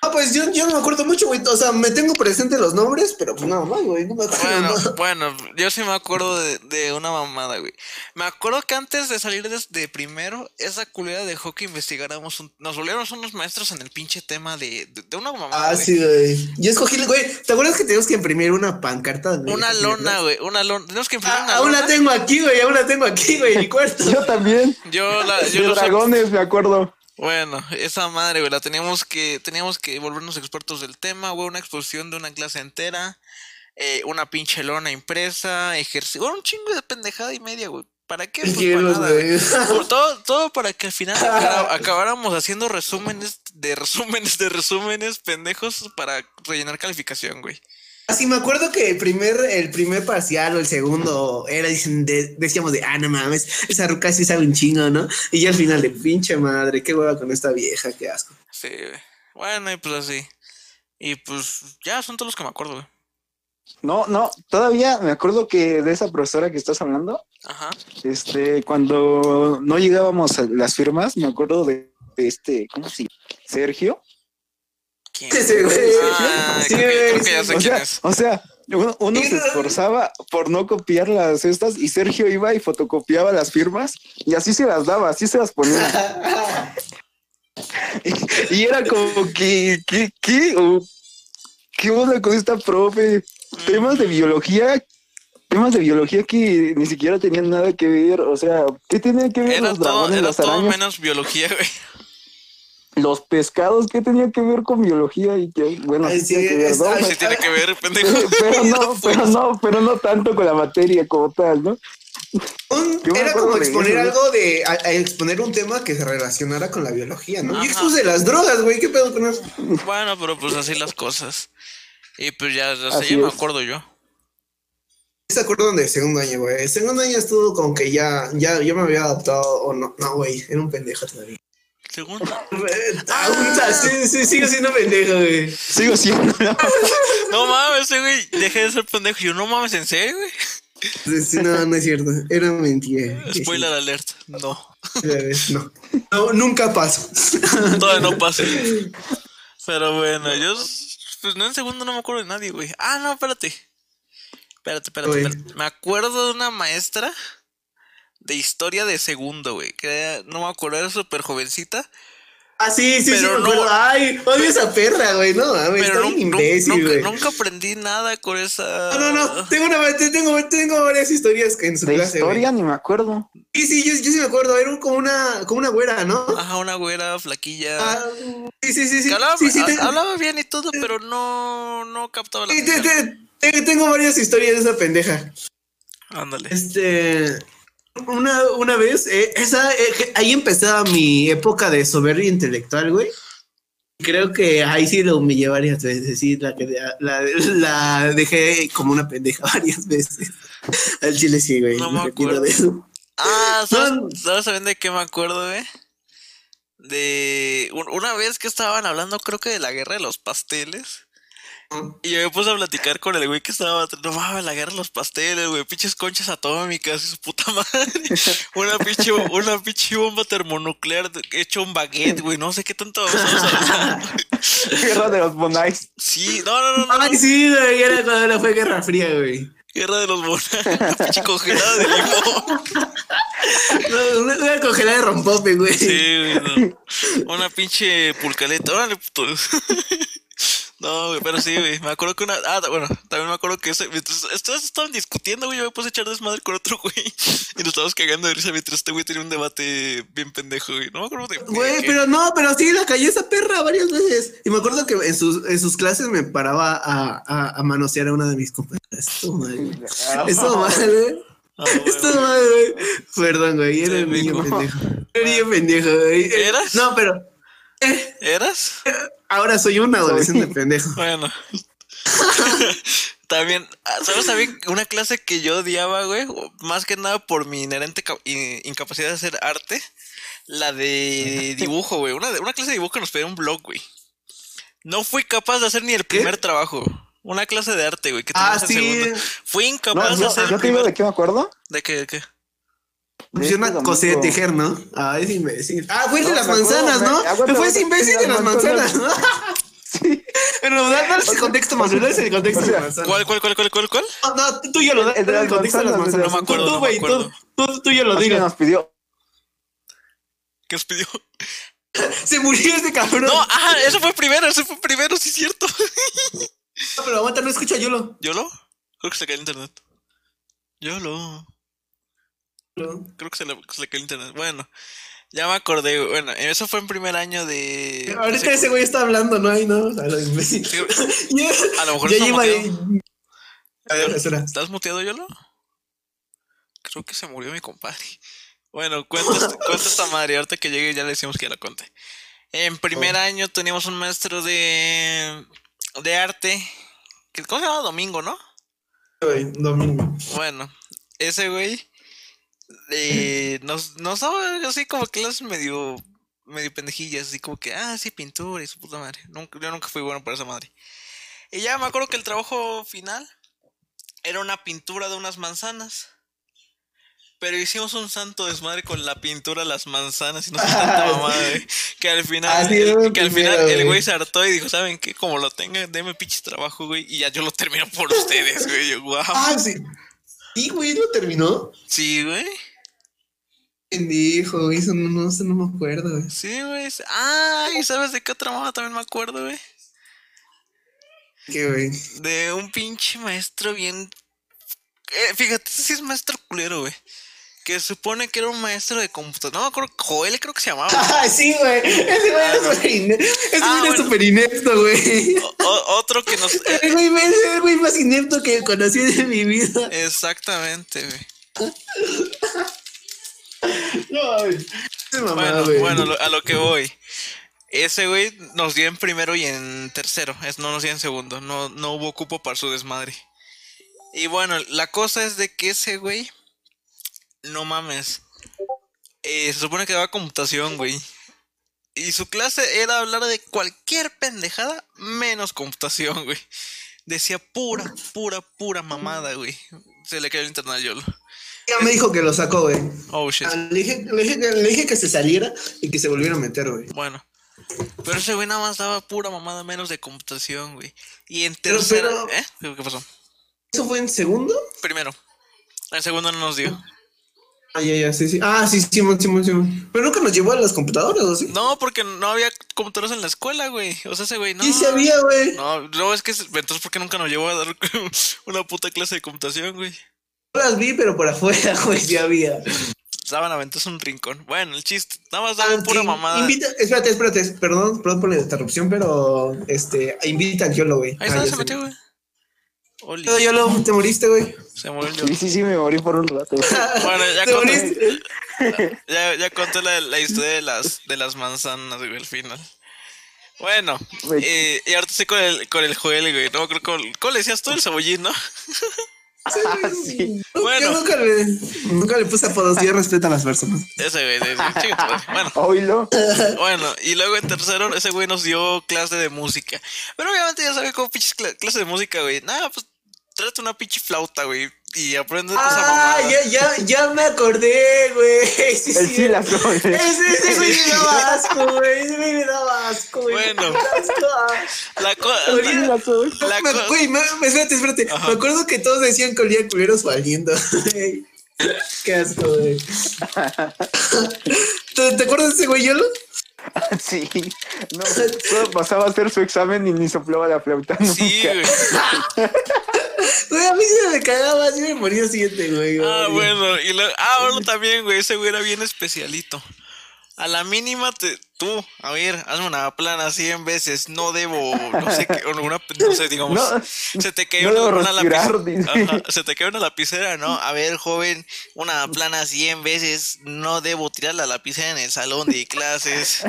ah, pues yo, yo no me acuerdo mucho, güey. O sea, me tengo presente los nombres, pero pues nada más, güey. No me acuerdo Bueno, nada. bueno, yo sí me acuerdo de, de una mamada, güey. Me acuerdo que antes de salir desde primero, esa culera dejó que investigáramos un... Nos volvieron unos maestros en el pinche tema de, de, de una mamada, Ah, güey. sí, güey. Yo escogí, güey. ¿Te acuerdas que teníamos que imprimir una pancarta? de Una lona, güey, una lona. Tenemos que imprimir Ah, una aún la tengo aquí, güey. Aún la tengo aquí, güey, en mi cuarto. Yo también. Yo la... Yo De dragones, me acuerdo. Bueno, esa madre, güey, la teníamos que, teníamos que volvernos expertos del tema, güey, una exposición de una clase entera, eh, una pinche lona impresa, ejercicio, un chingo de pendejada y media, güey. ¿Para qué? Pues para nada, güey. todo, todo para que al final acabáramos haciendo resúmenes de resúmenes de resúmenes pendejos para rellenar calificación, güey. Así me acuerdo que el primer, el primer parcial o el segundo era, dicen, de- decíamos de, ah, no mames, esa ruca sí sabe un chingo, ¿no? Y ya al final de pinche madre, qué hueva con esta vieja, qué asco. Sí. Bueno, y pues así. Y pues ya son todos los que me acuerdo, güey. No, no, todavía me acuerdo que de esa profesora que estás hablando, Ajá. este, cuando no llegábamos a las firmas, me acuerdo de, de este, ¿cómo se llama? Sergio. ¿Quién? Ese güey. Ah, Sí, creo, que, creo güey, que ya sí. sé O quién sea, es. o sea, uno, uno se esforzaba por no copiar las estas y Sergio iba y fotocopiaba las firmas y así se las daba, así se las ponía. y, y era como que, ¿qué, qué, qué onda con esta profe? Temas de biología, temas de biología que ni siquiera tenían nada que ver, o sea, ¿qué tenían que ver Era los todo, dragones, era las todo menos biología, güey. Los pescados? ¿Qué tenía que ver con biología? Y que, bueno, Ay, sí sí, tiene que ver, Sí tiene que ver, pendejo. pero no, pero no, pero no tanto con la materia como tal, ¿no? Un- Yo era como exponer algo de, a, a exponer un tema que se relacionara con la biología, ¿no? Ajá. Y expuse las drogas, güey, qué pedo con eso. Bueno, pero pues así las cosas. Y pues ya, ya sé, Así ya me acuerdo yo. ¿Se acuerdan del segundo año, güey? El segundo año estuvo como que ya, ya, ya me había adaptado, o no, no, güey, era un pendejo todavía. Segundo. Ah, puta, sí, sí, sigo siendo pendejo, güey. Sigo siendo. No mames, güey. Dejé de ser pendejo. Yo, no mames, ¿en serio, güey? Sí, sí, no, no es cierto, era mentira. Spoiler alert. No. Sí, No, no, nunca pasó. Todavía no pasa. Pero bueno, yo. Pues no en segundo no me acuerdo de nadie, güey. Ah, no, espérate. Espérate, espérate, espérate. Me acuerdo de una maestra de historia de segundo, güey. Que era- no me acuerdo, era súper jovencita. Ah, sí, sí, sí, Pero me no- acuerdo. Ay, odio esa perra, güey. No, mames, Pero está bien imbécil, nunca, güey. nunca aprendí nada con esa. No, no, no. Tengo, una, tengo, tengo varias historias que en su De clase, historia güey. ni me acuerdo. Sí, sí, yo, yo sí me acuerdo. Era como una, como una güera, ¿no? Ajá, una güera flaquilla. Ah, sí, sí, sí, sí. hablaba, sí, sí, ha- te- hablaba bien y todo, pero no, no captaba la sí, te- te- tengo varias historias de esa pendeja. Ándale. Este. Una, una vez, eh, esa, eh, ahí empezaba mi época de soberbia intelectual, güey. Creo que ahí sí lo humillé varias veces, sí, la, que- la, la dejé como una pendeja varias veces. Al chile sí, güey. No me me acuerdo. de eso. Ah, ¿sabes, No. ¿sabes también de qué me acuerdo, güey? De un- una vez que estaban hablando, creo que de la guerra de los pasteles. Y yo me puse a platicar con el güey que estaba. No mames, la guerra de los pasteles, güey. Pinches conchas atómicas y su puta madre. Una pinche, una pinche bomba termonuclear hecho un baguette, güey. No sé qué tanto vamos a hablar. Guerra de los Bonais. Sí, no, no, no, no. Ay, sí, güey, era cuando era- fue Guerra Fría, güey. Guerra de los. Una pinche congelada de limón. No, Una, una congelada de rompope, güey. Sí, güey, no. Una pinche pulcaleta. Órale, putos. No, güey, pero sí, güey. Me acuerdo que una. Ah, bueno, también me acuerdo que ese. Mientras estos estaban discutiendo, güey, yo me puse a echar desmadre con otro güey. Y nos estábamos cagando de risa mientras este güey tenía un debate bien pendejo, güey. No me acuerdo de. Güey, pero no, pero sí la callé esa perra varias veces. Y me acuerdo que en sus, en sus clases me paraba a, a, a manosear a una de mis compañeras. Estuvo mal, güey. Estuvo mal, güey. Ah, güey, Estuvo mal, güey. Perdón, güey. Era un niño pendejo. Era un niño pendejo, güey. ¿Eras? No, pero eh, ¿Eras? ahora soy un adolescente pendejo. Bueno. También, ¿sabes también una clase que yo odiaba, güey? Más que nada por mi inherente ca- in- incapacidad de hacer arte. La de dibujo, güey. Una, de- una clase de dibujo que nos pedía un blog, güey. No fui capaz de hacer ni el ¿Qué? primer trabajo. Una clase de arte, güey, que Ah, sí. segundo. Fui No, incapaz de hacer yo el te digo primer... de qué me acuerdo. ¿De qué? ¿De qué? Pues una cosa de tejer, ¿no? Ah, es imbécil. Ah, fue el de No, las me acuerdo, manzanas, me- ¿no? aguanta, Me fue ese imbécil de las las manzanas. ¿no? Sí. Pero da- dale ese contexto más, dale ese contexto de sea, manzanas. ¿Cuál, cuál, cuál, cuál, cuál, cuál? No, no, tú, tú ya lo das. El de dale las el contexto de las manzanas, no me acuerdo, Tú, me güey, tú, tú, tú ya lo que digas. nos pidió. ¿Qué os pidió? Se murió este cabrón. No, ah, eso fue primero, eso fue primero, sí es cierto. No, pero aguanta, no escucha Yolo. ¿Yolo? Creo que se cayó el internet. Yolo. Creo que se le, se le cayó el internet. Bueno, ya me acordé. Bueno, eso fue en primer año de. Ahorita de ese güey está hablando, ¿no? Ay, no, a lo imbécil. Sí, Ya, A lo mejor ya está muteado. A ver, espera. ¿Estás muteado, Yolo? Creo que se murió mi compadre. Bueno, cuenta, esta- cuenta esta madre. Ahorita que llegue ya le decimos que ya la conté. En primer año teníamos un maestro de. de arte. ¿Cómo se llama? Domingo, ¿no? Domingo. Bueno, ese güey eh, nos, nos daba así como clases medio, medio pendejillas, así como que, ah, sí, pintura y su puta madre. Nunca, yo nunca fui bueno para esa madre. Y ya me acuerdo que el trabajo final era una pintura de unas manzanas. Pero hicimos un santo desmadre con la pintura las manzanas y no sé tanta mamada, güey, Que al final, el- que al final el güey. se hartó y dijo, ¿saben qué? Como lo tengan, denme pinches trabajo, güey. Y ya yo lo termino por ustedes, güey. Yo, guau. Ah, sí. Sí, güey, lo terminó. Sí, güey. Güey, eso no, no, eso no me acuerdo, güey. Sí, güey. Ah, ¿y sabes de qué otra mamá también me acuerdo, güey? ¿Qué, güey? De un pinche maestro bien. Eh, fíjate, ese sí es maestro culero, güey. Que supone que era un maestro de computadora. No me acuerdo, Joel creo que se llamaba. Ah, sí, güey. Ese güey era súper inepto. Ese Ah, bueno. súper inepto, güey. Otro que nos. El güey, el güey más inepto que conocí en mi vida. exactamente, güey. No, Bueno, güey. bueno, a lo que voy. Ese güey nos dio en primero y en tercero. Es, no nos dio en segundo. No, no hubo cupo para su desmadre. Y bueno, la cosa es de que ese güey. No mames. eh, se supone que daba computación, güey. Y su clase era hablar de cualquier pendejada menos computación, güey. Decía pura, pura, pura mamada, güey. Se le cayó el internet al YOLO. Ya me dijo que lo sacó, güey. Oh shit. Ah, Le dije, le, dije, que- le dije que se saliera y que se volviera a meter, güey. Bueno. Pero ese güey nada más daba pura mamada menos de computación, güey. Y en tercera. pero- ¿Eh? ¿Qué qué pasó? ¿Eso fue en segundo? Primero. En segundo no nos dio. Ah, ya, ya, sí, sí. Ah, sí, Simón, Simón, Simón. Pero nunca nos llevó a las computadoras, ¿o sí? No, porque no había computadoras en la escuela, güey. O sea, ese güey no. Sí, sí había, güey. No, no, es que entonces, ¿por qué nunca nos llevó a dar una puta clase de computación, güey? No las vi, pero por afuera, güey, sí había. Estaban aventados un rincón. Bueno, el chiste. Nada más daba pura Ah, mamada. Invita, espérate, espérate, perdón, perdón por la interrupción, pero este, invita al Yolo, güey. Ahí Ah, está, ya se metió, güey. Oli, Pero Yolo, te moriste, güey. se murió Sí, sí, sí, me morí por un rato. Bueno, ya conté, ya, ya conté la, la historia de las, de las manzanas, güey, al final. Bueno, eh, y ahorita estoy con el, con el Joel, güey. No, creo que, ¿cómo le decías tú el cebollín, no? Ah, sí. Bueno. Yo nunca le, nunca le puse apodos, yo respeto a las personas. Ese güey, tu madre. Bueno, Oílo. bueno, y luego en tercero, ese güey nos dio clase de música. Pero obviamente ya sabía cómo pinches cla- clase de música, güey. Nada, pues tráete una pinche flauta, güey. Y aprende esa Ah, mamada. ya, ya, ya me acordé, güey. Sí, El sí. la. Ese, ese güey me daba asco, güey. Ese güey me daba asco, güey. Bueno. Ah. La co- El sí la soy. la Me- co- Güey, espérate, espérate. Ajá. Me acuerdo que todos decían que olía culeros valiendo. güey. Qué asco, güey. ¿Te, ¿Te acuerdas de ese güey, Yolo? Sí. No, solo pasaba a hacer su examen y ni soplaba la flauta nunca. Sí, güey. Güey, a mí sí me cagaba, así me moría siguiente, güey. Ah, güey. bueno, y luego, ah, bueno, también, güey, ese güey era bien especialito. A la mínima te, tú, a ver, hazme una plana 100 veces, no debo, no sé qué, una, no sé, digamos, No, se te no debo una, respirar, lapicera. Ajá, se te cayó una lapicera, ¿no? A ver, joven, una plana 100 veces, no debo tirar la lapicera en el salón de clases.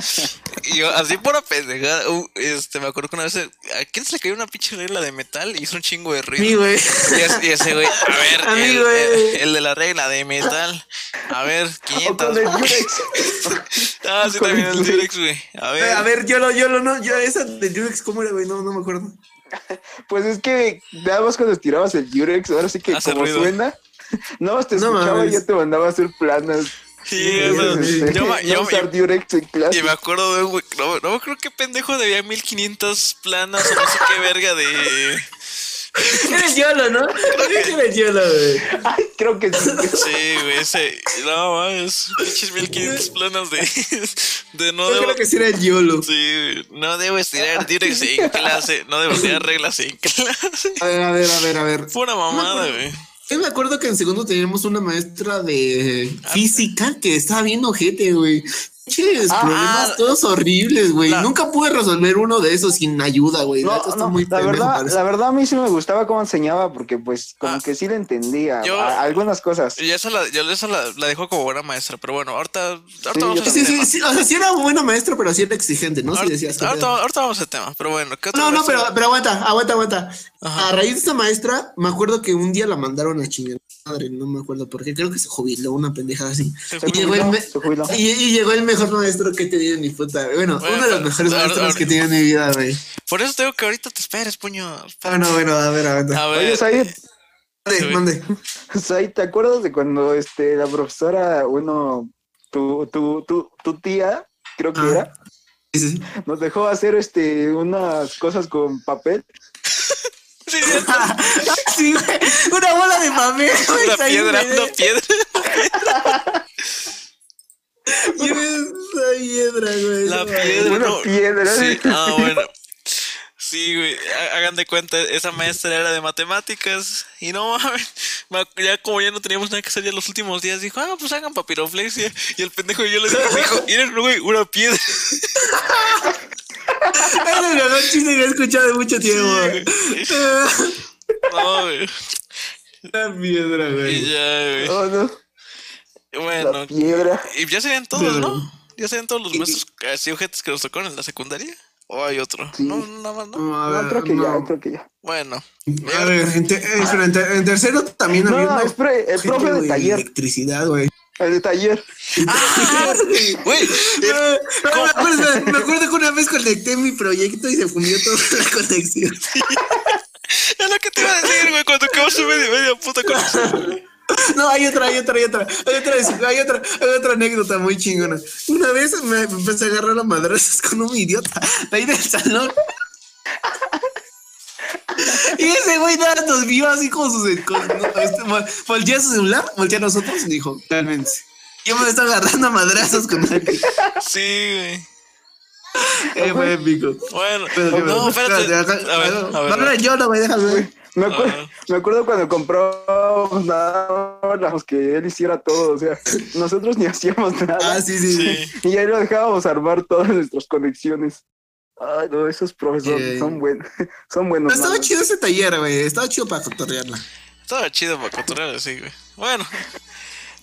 Y yo, así por pendejada, uh, este, me acuerdo que una vez, ¿a quién se le cayó una pinche regla de metal y hizo un chingo de ruido? Sí, güey. Y ese, y ese güey, a ver, A el, güey. el- el de la regla de metal. A ver, O 500. con el Durex. Ah, sí, también el el Durex, güey. A ver. A ver, Yolo, Yolo, no, yo esa de Durex, ¿cómo era, güey? No, no me acuerdo. Pues es que nada más cuando estirabas el Durex, ahora sí que Hace como ruido. suena, nada más te No escuchaba mames. y ya te mandaba a hacer planas. Sí, este, yo, me- no yo, usar me- Durex en clase. y me acuerdo de un güey, no, no creo que pendejo debía 1500 planas o no sé qué verga de. Eres Yolo, ¿no? Creo que eres Yolo, güey. Ay, creo que sí. Sí, güey, ese. No mames, pinches 1500 planas de. De no Yo debo. creo que sí era Yolo. Sí, no debo estirar Durex en clase. No debo estirar reglas en clase. A ver, a ver, a ver, a ver. Fue una mamada, güey. Yo me acuerdo que en segundo teníamos una maestra de física que estaba bien ojete, güey. Pinches Ah, problemas ah, todos horribles, güey. la- Nunca pude resolver uno de esos sin ayuda, güey. La No, no, muy la pendejo verdad, eso. la verdad a mí sí me gustaba cómo enseñaba porque pues como Ah. que sí le entendía Yo- a- algunas cosas. Y esa la, yo esa la, la dejo como buena maestra, pero bueno, ahorita, ahorita Sí, vamos yo a Sí, sí, sí, o sea, sí era buena maestra, pero sí era exigente, ¿no? Sí Ahorita, decías ahorita, ahorita vamos a ese tema, pero bueno, ¿qué No, no, pero, pero aguanta, aguanta, aguanta. Ajá. A raíz de esta maestra, me acuerdo que un día la mandaron a chingar. Madre, no me acuerdo por qué. Creo que se jubiló una pendeja así. Y llegó, el me- y, y llegó el mejor maestro que he tenido en mi puta. Bueno, Bueno, uno de los mejores ahora- maestros ahora- que he tenido en mi vida, güey. Por eso tengo que ahorita te esperes, puño. Bueno, bueno, a ver, aguanta. A ver, Oye, Said, Mande, mande. Said, ¿te acuerdas de cuando este la profesora, uno, tu, tu, tu, tu tía, creo que Ah. era, sí, sí. nos dejó hacer este unas cosas con papel? Sí, Sí, güey. Una bola de papel, güey. una piedra, una piedra. Y esa piedra, güey. La piedra. Una no. piedra. Sí, ah, bueno. Sí, güey, ha- hagan de cuenta, esa maestra era de matemáticas y no mames, ya como ya no teníamos nada que hacer ya los últimos días, dijo, ah, pues hagan papiroflexia y el pendejo yo le dije, dijo, miren, güey, una piedra. Es el mejor chiste que he escuchado en mucho tiempo. güey. No, güey, Una piedra, y güey. ya, güey. Oh, no, la Bueno, piedra. y ya serían todos, ¿no? Ya serían todos los maestros así objetos que nos tocaron en la secundaria. ¿O hay otro? Sí. No, nada más, ¿no? No, a No, ver, creo que no. ya, creo que ya. Bueno, A ver, en, te- eh, espera, en ter- en tercero también había No, espera, el profe de taller, electricidad, güey. el de taller. ¡Ah! güey, me, acuerdo, me acuerdo que una vez conecté mi proyecto y se fundió toda la conexión. es lo que te iba a decir, güey, cuando acabas su media, media puta conexión. No, hay otra, hay otra, hay otra, hay otra, hay otra, hay otra anécdota muy chingona. Una vez me empecé a agarrar a madrazos con un idiota de ahí del salón. Y ese güey nada nos vio así como sus. Con, no, este, vol- voltea su celular, voltea a nosotros y dijo, cálmense. Yo me estoy agarrando a madrazos con alguien. Sí, güey. Eh, fue épico. Bueno, Pero, no, espérate. A ver, a ver. No, no, yo no, güey, déjame. Me acuerdo, me acuerdo cuando compramos nada, que él hiciera todo, o sea, nosotros ni hacíamos nada. Ah, sí, sí. sí. Sí. Y ahí lo dejábamos armar todas nuestras conexiones. Ay, no, esos profesores Sí. son buenos. Son buenos. Pero estaba chido ese taller, güey. Estaba chido para cotorrearla. Estaba chido para cotorrear así, güey. Bueno.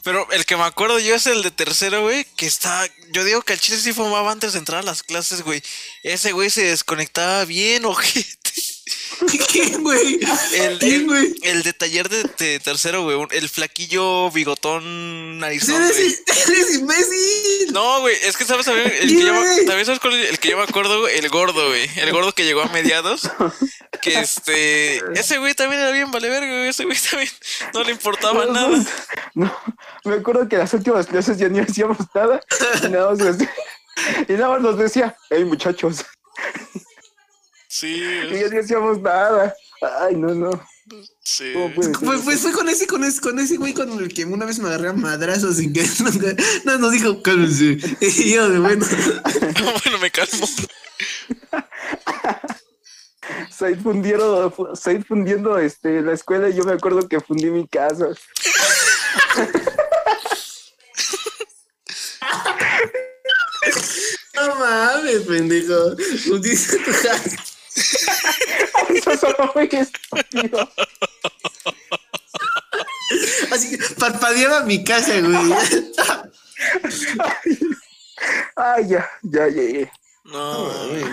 Pero el que me acuerdo yo es el de tercero, güey, que está... Yo digo que el chile sí fumaba antes de entrar a las clases, güey. Ese güey se desconectaba bien, ojete. ¿Quién, güey? El, ¿Quién, güey? el de taller de, de tercero, güey. El flaquillo bigotón narizón, Eres, imbécil. No, güey, es que sabes también el que yo, también sabes cuál es el que yo me acuerdo, güey, el gordo, güey, el gordo que llegó a mediados, que este, ese güey también era bien vale verga, güey, ese güey también no le importaba No, nada. No, me acuerdo que las últimas clases ya ni hacíamos nada. Y nada más, y nada más nos decía, hey muchachos. Sí, Y ya ni hacíamos nada. Ay, no, no. sí. ¿Cómo puede ser Pues, pues fue con ese, con ese, con ese güey con el que una vez me agarré a madrazos sin que nunca, no nos dijo cálmense. Y yo de bueno. bueno, me calmo. Said fundiendo, Said fundiendo este, la escuela y yo me acuerdo que fundí mi casa. No mames, pendejo. Utiliza tu casa. Eso solo muy estúpido. Así que parpadeaba mi casa, güey. Ay, ya, ya llegué. No, güey,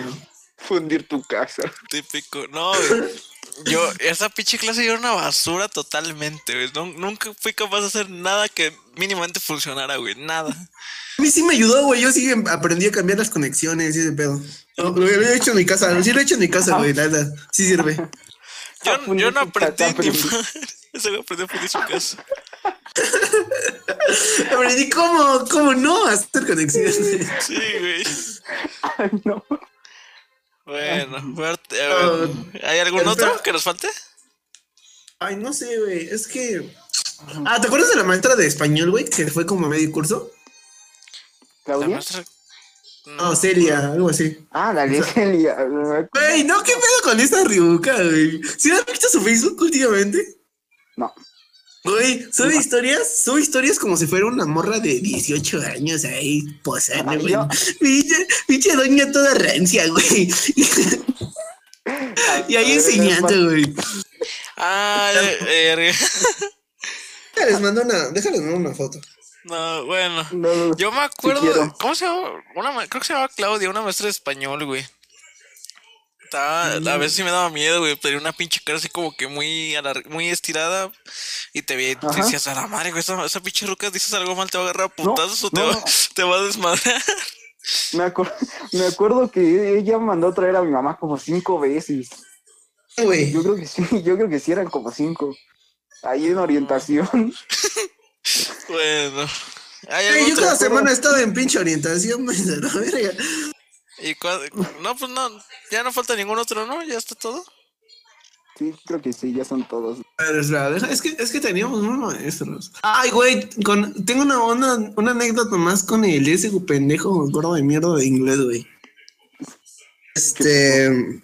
Fundir tu casa. típico. No, güey. Yo, esa pinche clase yo era una basura totalmente, güey. No- nunca fui capaz de hacer nada que mínimamente funcionara, güey. Nada. A mí sí me ayudó, güey. Yo sí aprendí a cambiar las conexiones y ese pedo. No, lo he hecho en mi casa. Sí lo he hecho en mi casa, güey. La verdad. Sí sirve. Yo, no aprendí ni aprendí. madre. Ese güey aprendió a fundir su casa. Aprendí cómo, cómo no hacer conexiones. Sí, güey. Ay, no. Bueno, fuerte. A ver, ¿hay algún pero otro que nos falte? Ay, no sé, güey. Es que. Ah, ¿te acuerdas de la maestra de español, güey? Que fue como a medio curso. La ¿Claudia? maestra. No, Celia, algo así. Ah, la Celia. Güey, no, ¿qué pedo con esta riuca, güey? ¿Sí has visto su Facebook últimamente? No. Güey, sube historias, sube historias como si fuera una morra de 18 años ahí posando, Ay, güey. Pinche, pinche doña toda rancia, güey. y ahí enseñando, güey. Ah, eh, Déjales mando una, déjales mando una foto. no, bueno. No, no, Yo me sí acuerdo. ¿Cómo se llama? Una, creo que se llamaba Claudia, una maestra de español, güey. Estaba, a veces sí me daba miedo, güey. Tenía una pinche cara así como que muy, muy estirada. Y te y Ajá. decías, a la madre, güey, esa, esa pinche ruca, dices algo mal, te va a agarrar a No, putazos o te, no, va, no. te va a desmadrar. Me, acuer- me acuerdo que ella mandó a traer a mi mamá como cinco veces. Güey. Yo creo que sí, yo creo que sí eran como cinco. Ahí en orientación. bueno. ¿Hay Güey, algún yo cada semana he estado en pinche orientación, de la verga. ¿Y No, pues no, ya no falta ningún otro, ¿no? ¿Ya está todo? Sí, creo que sí, ya son todos. Es que, es que teníamos unos maestros. Ay, güey, con, tengo una, una, una anécdota más con el ese pendejo gordo de mierda de inglés, güey. Este.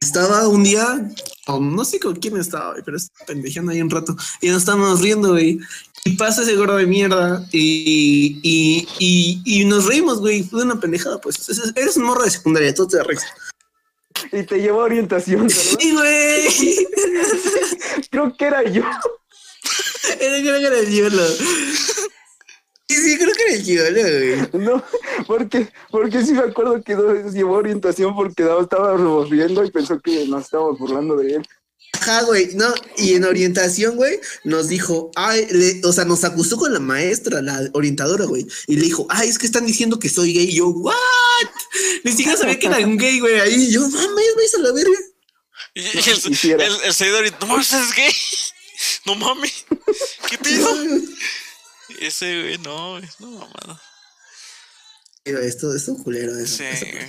Estaba un día, no sé con quién estaba, pero estaba pendejeando ahí un rato. Y nos estábamos riendo, güey. Y pasa ese gordo de mierda y, y, y, y nos reímos, güey. Fue una pendejada, pues. Es- es- Eres un morro de secundaria, tú te ríes. Y te llevó orientación, ¿verdad? Sí, güey. Creo que era yo. Era, creo que era el hielo. Sí, sí, creo que era el hielo, güey. No, porque, porque sí me acuerdo que nos llevó a orientación porque no, estábamos riendo y pensó que nos estábamos burlando de él. Ajá, güey, no, y en orientación, güey, nos dijo, ay, le- o sea, nos acusó con la maestra, la orientadora, güey, y le dijo, ay, es que están diciendo que soy gay, y yo, ¿what? Ni siquiera sabía que era un gay, güey, ahí, y yo, mames, vais a la verga. Y, el, el, el seguidor, y, no mames, es gay. No mames. ¿Qué pido? Ese, güey, no, güey, no mamada. Pero esto, esto es un culero, eso. Sí, güey.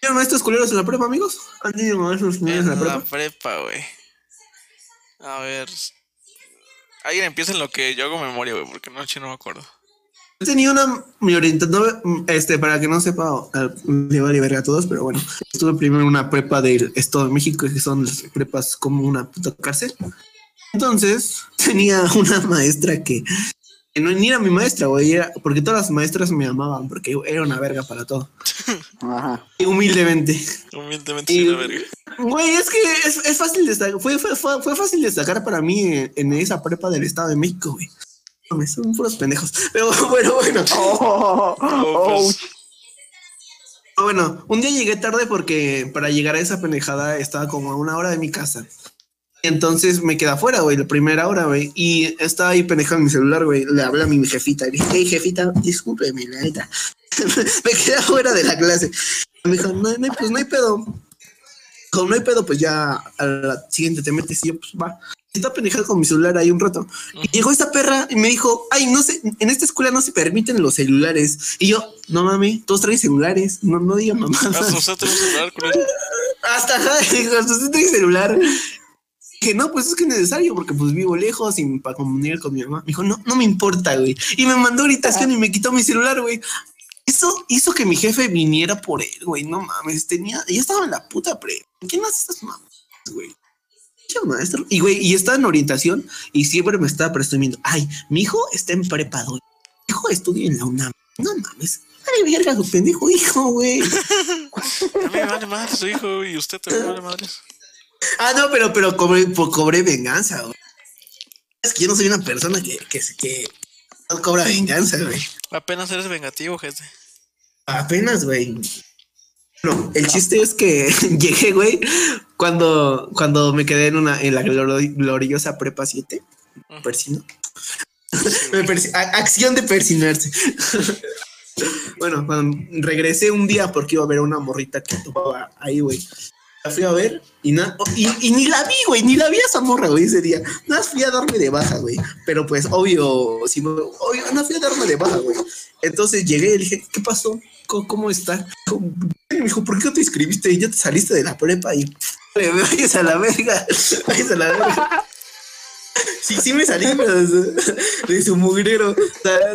¿Tienes maestros culeros en la prepa, amigos? ¿Han tenido maestros culeros en la En la prepa? prepa, güey. A ver. Alguien empieza en lo que yo hago memoria, güey, porque no, no me acuerdo. Yo tenía una, mi orientador, este, para que no sepa, le vale verga a todos, pero bueno, estuve primero en una prepa del Estado de México, que son las prepas como una puta cárcel. Entonces, tenía una maestra que no ni era mi maestra, güey, era- porque todas las maestras me amaban, porque era una verga para todo. Ajá. Y humildemente. Humildemente, Y- la verga. Güey, es que es, es fácil destacar, fue, fue, fue, fue fácil destacar para mí en, en esa prepa del Estado de México, güey. No, Son puros pendejos. Pero bueno, bueno. Oh, Oh, pues, Bueno, un día llegué tarde porque para llegar a esa pendejada estaba como a una hora de mi casa. Entonces me quedé afuera, güey, la primera hora, güey. Y estaba ahí pendejando en mi celular, güey. Le hablé a mi jefita. Le dije, hey, jefita, discúlpeme, la neta. me quedé afuera de la clase. Me dijo, no, no, pues no hay pedo. Como no hay pedo, pues ya a la siguiente te metes y yo, pues va. Estaba pendejando con mi celular ahí un rato. Y llegó esta perra y me dijo, ay, no sé, en esta escuela no se permiten los celulares. Y yo, no mami, todos traen celulares, no, no digan mamá. Hasta usted tiene un celular. Hasta, hasta usted trae celular. Que no, pues es que es necesario porque pues vivo lejos y para comunicar con mi mamá. Me dijo, no, no me importa, güey. Y me mandó orientación y me quitó mi celular, güey. Eso hizo que mi jefe viniera por él, güey. No mames, tenía, ya estaba en la puta pre. ¿Quién hace estas mamás, güey? Maestro. Y güey, y estaba en orientación y siempre me estaba presumiendo. Ay, mi hijo está en prepa, doy. Mi hijo estudia en la UNAM. No mames. Dale verga su pendejo hijo, güey. A mí me vale madre su hijo y usted también me vale madres. Ah, no, pero, pero cobré, po- cobré venganza, güey. Es que yo no soy una persona que, que, que no cobra venganza, güey. Apenas eres vengativo, gente. Apenas, güey. No, el chiste es que llegué, güey, cuando, cuando me quedé en una, en la glori- gloriosa prepa 7. Persino. Me persi- a- acción de persinarse. bueno, cuando regresé un día porque iba a ver a una morrita que topaba ahí, güey. La fui a ver y, na- y, ni la vi, güey, ni la vi a esa morra, güey, ese día. Nada fui a darme de baja, güey. Pero pues, obvio, si me- obvio, no fui a darme de baja, güey. Entonces llegué y le dije, ¿qué pasó? ¿Cómo, cómo está? Dijo, Me dijo, ¿por qué no te inscribiste? Y ya te saliste de la prepa y "Oye, vayas a la verga, vayas a la verga. Sí, sí me salí, pero de su, mugrero.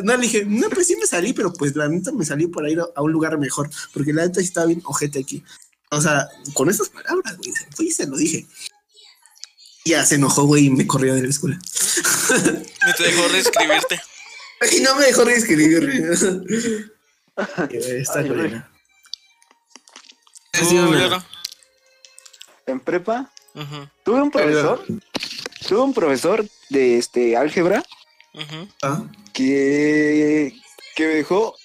No, le dije, no, pues sí me salí, pero pues la neta me salí para ir a, un lugar mejor, porque la neta estaba bien ojete aquí. O sea, con esas palabras, güey, y se lo dije. Y Ya se enojó, güey, y me corrió de la escuela. Ni te dejó reescribirte. Y no me dejó reescribir. Está sido una-. En prepa tuve un profesor, tuve un profesor de este álgebra. Ah, que, que me dejó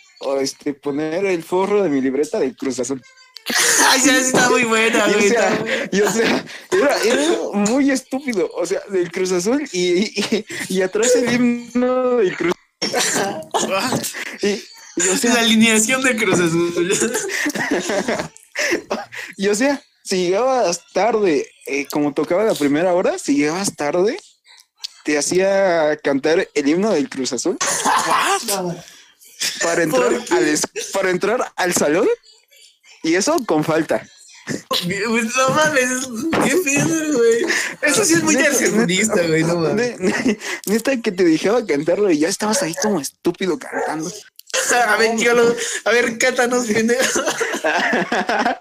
este, poner el forro de mi libreta del Cruz Azul. Ay, ya está muy buena, o güey. sea, está- y, o sea, era, era muy estúpido. O sea, del Cruz Azul y, y, y atrás el himno del Cruz What? y, o La sea, alineación de Cruz Azul. y, o sea, si llegabas tarde, eh, como tocaba la primera hora, si llegabas tarde, te hacía cantar el himno del Cruz Azul What? para entrar, al, para entrar al salón. Y eso con falta. Pues no mames, qué pedo, güey. Eso sí es muy tercermundista, güey, no mames. Ne- ne- Neta que te dejaba cantarlo y ya estabas ahí como estúpido cantando. A ver, yo lo, a ver, cátanos, pendejo.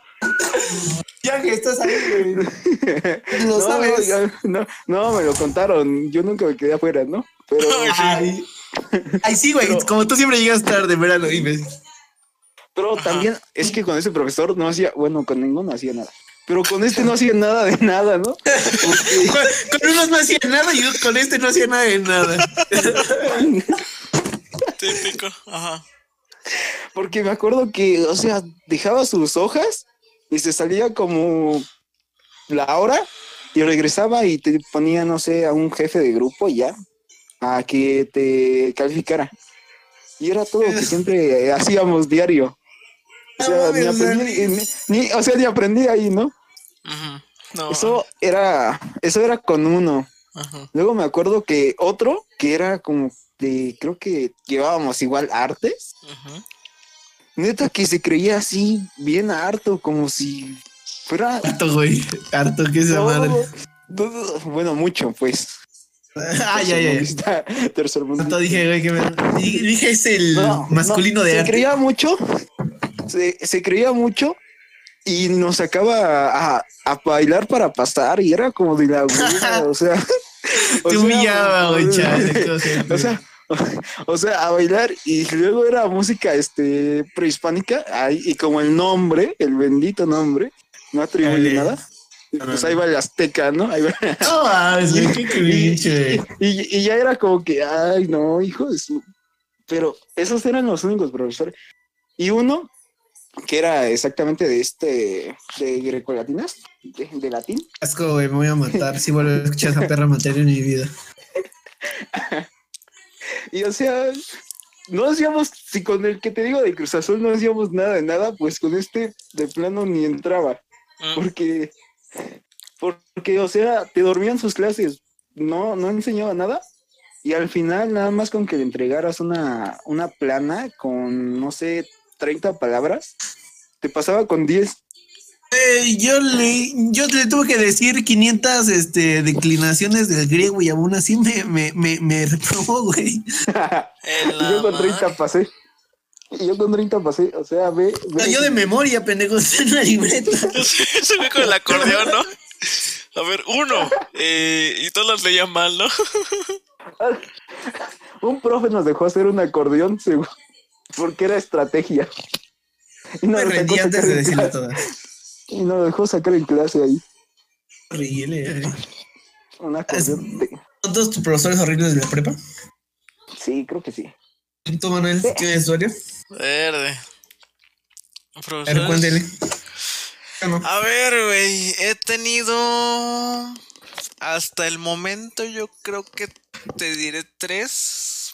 Ya que estás ahí, güey. Lo no, sabes. no, no, me lo contaron. Yo nunca me quedé afuera, ¿no? Pero, Ay, ay, sí, güey. Pero- Como tú siempre llegas tarde, verano, dime. Pero también es que con ese profesor no hacía, bueno, con ninguno hacía nada. Pero con este no hacía nada de nada, ¿no? Porque- Con, con unos no hacía nada y con este no hacía nada de nada. Típico. Ajá. Porque me acuerdo que, o sea, dejaba sus hojas y se salía como la hora y regresaba y te ponía, no sé, a un jefe de grupo y ya, a que te calificara. Y era todo lo que siempre hacíamos diario. O sea, ni aprendí, ni, ni- o sea, ni aprendí ahí, ¿no? Eso era, eso era con uno. Ajá. Luego me acuerdo que otro, que era como de, creo que llevábamos igual artes, neta que se creía así, bien harto, como si fuera. Harto, güey. Harto, ¿qué es esa No, madre? no, no, bueno, mucho, pues. Ah, ya, ya. Tercermundista. Harto dije, güey, que me... di- Dije, es el No, masculino no, de se arte. creía mucho, se, se creía mucho y nos sacaba a, a bailar para pasar y era como de la o sea. o Te sea, humillaba, güey. O sea, o sea, a bailar y luego era música este prehispánica ay, y como el nombre, el bendito nombre, no atribuye nada. Pues ahí va el azteca, ¿no? Ahí va. Qué cringe, güey. Y, y ya era como que, ay, no, hijo de su. Pero esos eran los únicos profesores. Y uno que era exactamente de este, de grecolatinas, de, de latín. Asco, güey, me voy a matar si vuelvo a escuchar esa perra materia en mi vida. Y o sea, no hacíamos, si con el que te digo de Cruz Azul no hacíamos nada de nada, pues con este de plano ni entraba. Mm. Porque, porque, o sea, te dormían sus clases, no, no enseñaba nada. Y al final, nada más con que le entregaras una, una plana con, no sé, 30 palabras, te pasaba con 10. Eh, yo le, yo le tuve que decir 500 este, declinaciones del griego y aún así me, me, me, me reprobó, güey. Yo con 30 madre. pasé. Y yo con 30 pasé, o sea, ve. ve- Yo de memoria, pendejo, en la libreta. Ese güey con el acordeón, ¿no? A ver, uno. Eh, y todos las leían mal, ¿no? Un profe nos dejó hacer un acordeón seguro, porque era estrategia. Y Me rendí dejó antes sacar de en clase, todas. y nos dejó sacar en clase ahí Horrible, güey. un acordeón. de- ¿Son todos tus profesores horribles de la prepa? Sí, creo que sí. ¿Tú, Manuel, tienes usuario? Verde. A ver, Profesores. cuéntele. No. A ver, güey, he tenido hasta el momento yo creo que te diré tres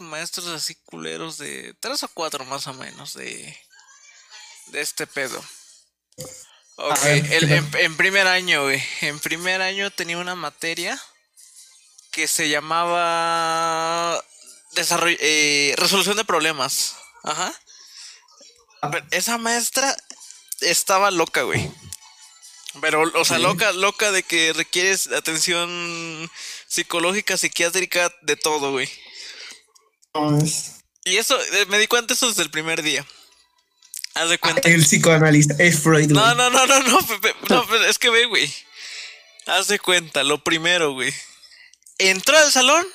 maestros así culeros de tres o cuatro más o menos de de este pedo. Ok, A ver, el- ¿qué en, en primer año, güey, en primer año tenía una materia que se llamaba desarroll- eh, resolución de problemas. Ajá. Pero esa maestra estaba loca, güey. Pero, o sea, loca, loca de que requieres atención psicológica, psiquiátrica, de todo, güey. Y eso, eh, me di cuenta eso desde el primer día. Haz de cuenta. El psicoanalista es Freud, güey. No, no, no, no, no, Pepe, no, es que ve, güey. Haz de cuenta, lo primero, güey. Entró al salón,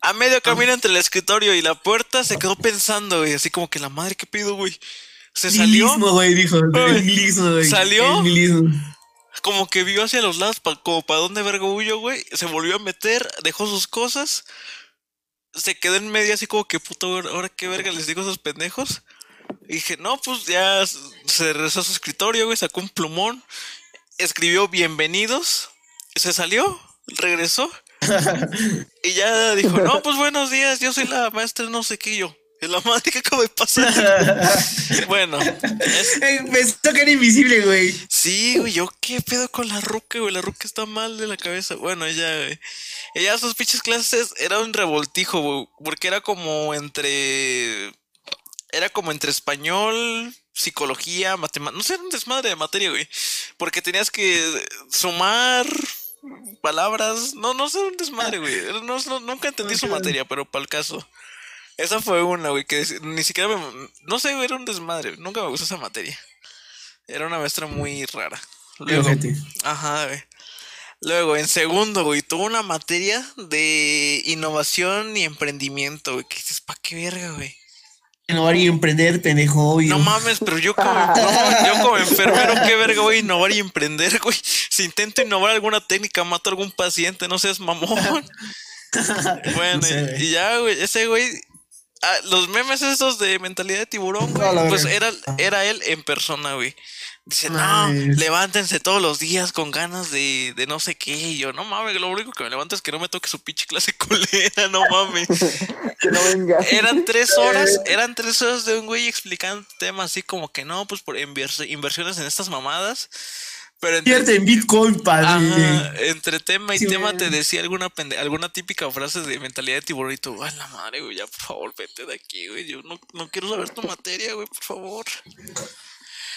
a medio camino entre el escritorio y la puerta, se quedó pensando, güey, así como que la madre, ¿qué pido, güey? Se salió, Nihilismo, güey, dijo. Ay, El nihilismo, güey. ¿salió? Como que vio hacia los lados, como para dónde verga huyo, güey. Se volvió a meter, dejó sus cosas, se quedó en medio así como que puto, ahora qué verga les digo a esos pendejos. Y dije, no, pues ya se regresó a su escritorio, güey, sacó un plumón, escribió bienvenidos, se salió, regresó. y ya dijo, no, pues buenos días, yo soy la maestra no sé qué yo. Es la madre que acaba de pasar. bueno, es- Pensó que era invisible, güey. Sí, güey, yo qué pedo con la ruca, güey. La ruca está mal de la cabeza. Bueno, ella, güey. Ella, sus pinches clases era un revoltijo, güey. Porque era como entre. Era como entre español, psicología, matemáticas. No sé, era un desmadre de materia, güey. Porque tenías que sumar palabras. No, no sé, un desmadre, güey. Era- No, no- nunca entendí su materia, pero para el caso. Esa fue una, güey, que ni siquiera me. No sé, güey, era un desmadre. Nunca me gustó esa materia. Era una maestra muy rara. Luego, ajá, güey. Luego, en segundo, güey, tuvo una materia de innovación y emprendimiento, güey. Que dices, ¿pa' qué verga, güey? Innovar y emprender, pendejo, obvio. No mames, pero yo como, no, yo como enfermero, ¿qué verga a innovar y emprender, güey? Si intento innovar alguna técnica, mato a algún paciente, no seas mamón. Bueno, No sé, y- güey. y ya, güey, ese güey. Ah, los memes esos de mentalidad de tiburón, güey. No, pues era, era él en persona, güey. Dice, no, levántense todos los días con ganas de, de no sé qué. Y yo, no mames, lo único que me levanta es que no me toque su pinche clase culera, no mames. Que no venga. Eran tres horas, eran tres horas de un güey explicando temas así como que no, pues por inversiones en estas mamadas. Pero entre, Invierte en Bitcoin, padre. ajá, entre tema y Sí, tema te decía alguna pende- alguna típica frase de mentalidad de tiburón y tú, ay la madre, güey, ya por favor, vete de aquí, güey. Yo no, no quiero saber tu materia, güey, por favor.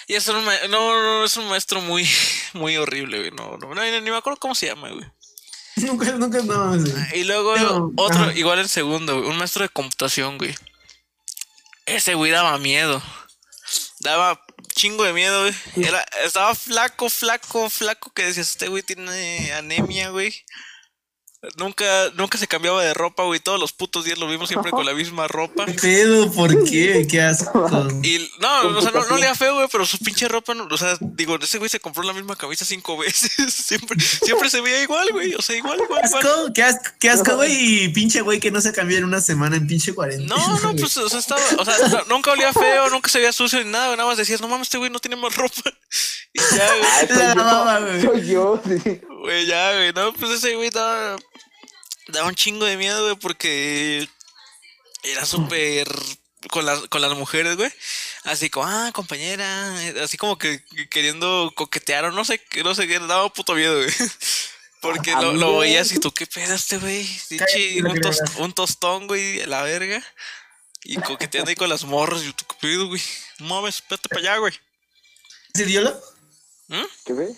Y es un ma- no, no, es un maestro muy, muy horrible, güey. No, no, no, ni, ni me acuerdo cómo se llama, güey. Nunca, nunca, no, sí. Y luego otro, ajá. igual en segundo, güey, un maestro de computación, güey. Ese güey daba miedo. Daba chingo de miedo, güey. Era, estaba flaco, flaco, flaco, que decías, este güey tiene anemia, güey. Nunca, nunca se cambiaba de ropa, güey. Todos los putos días lo vimos siempre con la misma ropa. ¿Qué pedo? ¿Por qué? ¿Qué asco? Y no, o sea, no, no le da feo, güey, pero su pinche ropa, no- o sea, digo, ese güey se compró la misma camisa cinco veces. siempre, siempre se veía igual, güey. O sea, igual, igual, ¿Qué igual. asco? ¿Qué asco? ¿Qué asco, güey? Y pinche güey que no se cambió en una semana en pinche cuarentena. No, no, güey. pues, o sea, estaba, o sea, no- nunca olía feo, nunca se veía sucio ni nada, güey, nada más decías, no mames, este güey no tiene más ropa. Y ya, güey, Ah, La güey. Soy yo, sí. Güey, ya, güey, no, pues ese güey daba, daba un chingo de miedo, güey, porque era súper con las, con las mujeres, güey. Así como, ah, compañera, así como que que queriendo coquetear o no sé, qué, no sé qué, daba puto miedo, güey. Porque lo, lo veías y tú, ¿qué pedo este güey? Un, tos- un tostón, güey, a la verga. Y coqueteando ahí con las morras. Y tú, ¿qué pedo, güey? No Mames, vete para allá, güey. ¿Se dio ¿Mm? ¿Qué ves?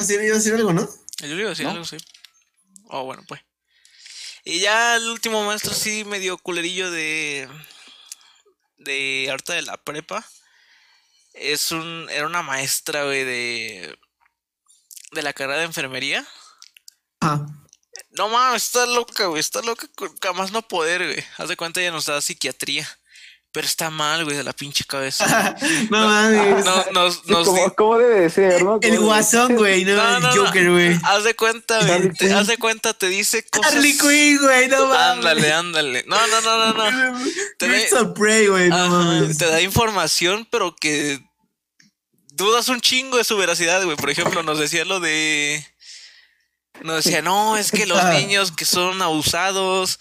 ¿Sí iba a decir algo, no? Yo le iba a decir ¿No? algo, sí. Oh, bueno, pues. Y ya el último maestro sí medio culerillo de. De ahorita de la prepa. Es un. Era una maestra, güey, de. De la carrera de enfermería. Ajá. No mames, está loca, güey. Está loca jamás no poder, güey. Haz de cuenta, ella nos da psiquiatría. Pero está mal, güey, de la pinche cabeza. no mames. No, nos, Sí, nos di- como, como debe de ser, ¿no? El guasón, güey, no, No, el no, no. Joker, güey. Haz de cuenta, güey. Te-. Haz de cuenta, te dice cosas. Harley Quinn, güey, no mames. Ándale, ándale. No, no, no, no, no. Te da- Prey, güey, no Ajá, mames. te da información, pero que dudas un chingo de su veracidad, güey. Por ejemplo, nos decía lo de. Nos decía, no, es que los Ah. niños que son abusados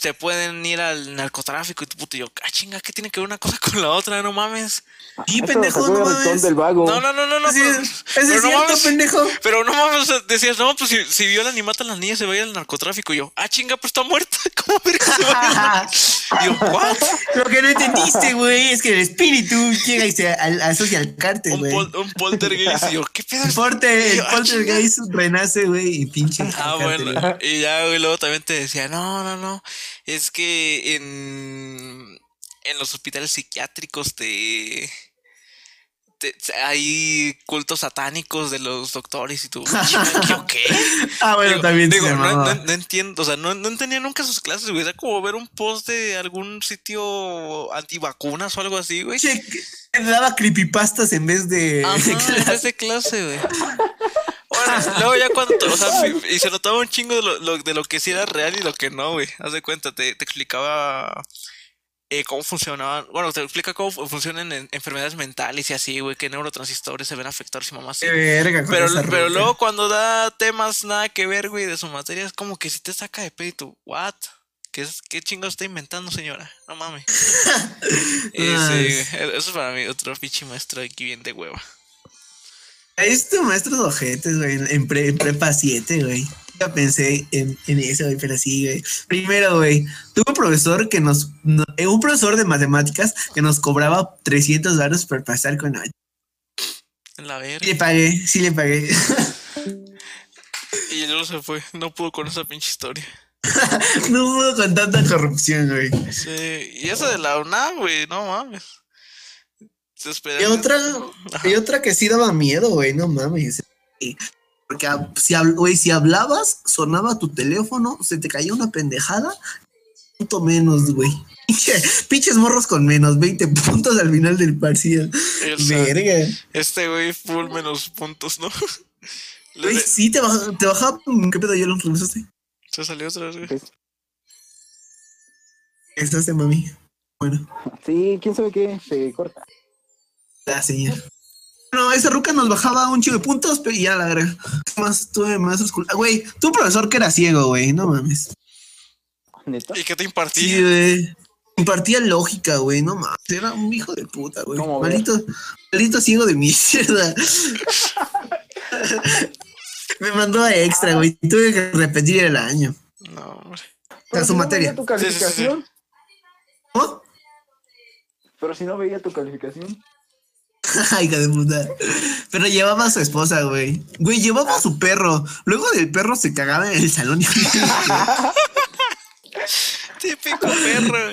se pueden ir al narcotráfico y tu puto y yo, ah, chinga, ¿qué tiene que ver una cosa con la otra? No mames. Y Eso pendejo, no mames. del vago. No, no, no, no, no. Sí, pero- es no cierto, mames. pendejo. Pero no mames, decías, no, pues si, si violan y matan a las niñas se va a ir al narcotráfico. Y yo, ah, chinga, pues está muerta. ¿Cómo verga se va a ir? Y yo, ¿what? Lo que no entendiste, güey, es que el espíritu llega y se al- asocia al cártel, Un, güey. pol- un poltergeist. Y yo, ¿qué pedo? El, yo, ah, poltergeist renace, güey, y pinche. Ah, bueno. Y ya, güey, luego también te decía, no, no, no. Es que en, en los hospitales psiquiátricos te, te- hay cultos satánicos de los doctores y tú, "Chinga, ¿qué? Ah, bueno, Digo- también digo, no, no- no entiendo, o sea, no, no entendía nunca sus clases, güey. Era como ver un post de algún sitio antivacunas o algo así, güey. Que daba creepypastas en vez de. Ajá, en vez de clase, güey. Luego ya cuando, o sea, y se notaba un chingo de lo, lo- de lo que sí era real y lo que no, güey. Haz de cuenta, te, te explicaba eh, cómo funcionaban, bueno, te explica cómo fu- funcionan en- enfermedades mentales y así, güey, qué neurotransistores se ven afectados y mamá verga, con Pero, pero luego cuando da temas nada que ver, güey, de su materia, es como que si te saca de pedo y tú, what? ¿Qué, ¿Qué chingo está inventando, señora? No mames. Sí, Nice. güey, eso es para mí otro pinche maestro aquí bien de hueva. Este maestro de ojetes, güey, en, en pre- en prepa 7, güey. Ya pensé en, en eso, güey, pero sí, güey. Primero, güey, tuve un profesor que nos, no- eh, un profesor de matemáticas que nos cobraba 300 baros por pasar con. En la verga. Le pagué, sí le pagué. Y luego se fue, no pudo con esa pinche historia. no puedo con tanta corrupción, güey. Sí, y esa de la UNAM, güey, no mames. Y otra, y otra que sí daba miedo, güey, no mames. Porque si, güey, si hablabas, sonaba tu teléfono, se te caía una pendejada, punto menos, güey. Pinche- Pinches morros con menos 20 puntos al final del parcial. Verga. este güey, full menos puntos, ¿no? Güey, de- sí, te bajaba, te bajaba. ¿Qué pedo? ¿Ya lo regresaste? Se salió otra vez, güey. Estás de mami. Bueno, Sí, quién sabe qué, se corta. Señal. No, esa ruca nos bajaba un chivo de puntos, pero ya la verga. ¿Qué Más tuve maestros cul- Ah, Güey, tu profesor que era ciego, güey, no mames. ¿Neta? ¿Y qué te Sí, impartía? güey. Impartía lógica, güey, no mames. Era un hijo de puta, güey. Maldito, maldito ciego de mierda. Me mandó a extra, güey. Tuve que repetir el año. No, hombre. O sea, Pero su si no materia. veía tu calificación. ¿Cómo? Pero si no veía tu calificación. Ay, hija de puta. Pero llevaba a su esposa, güey. Güey, llevaba a su perro. Luego del perro se cagaba en el salón. y- Típico perro.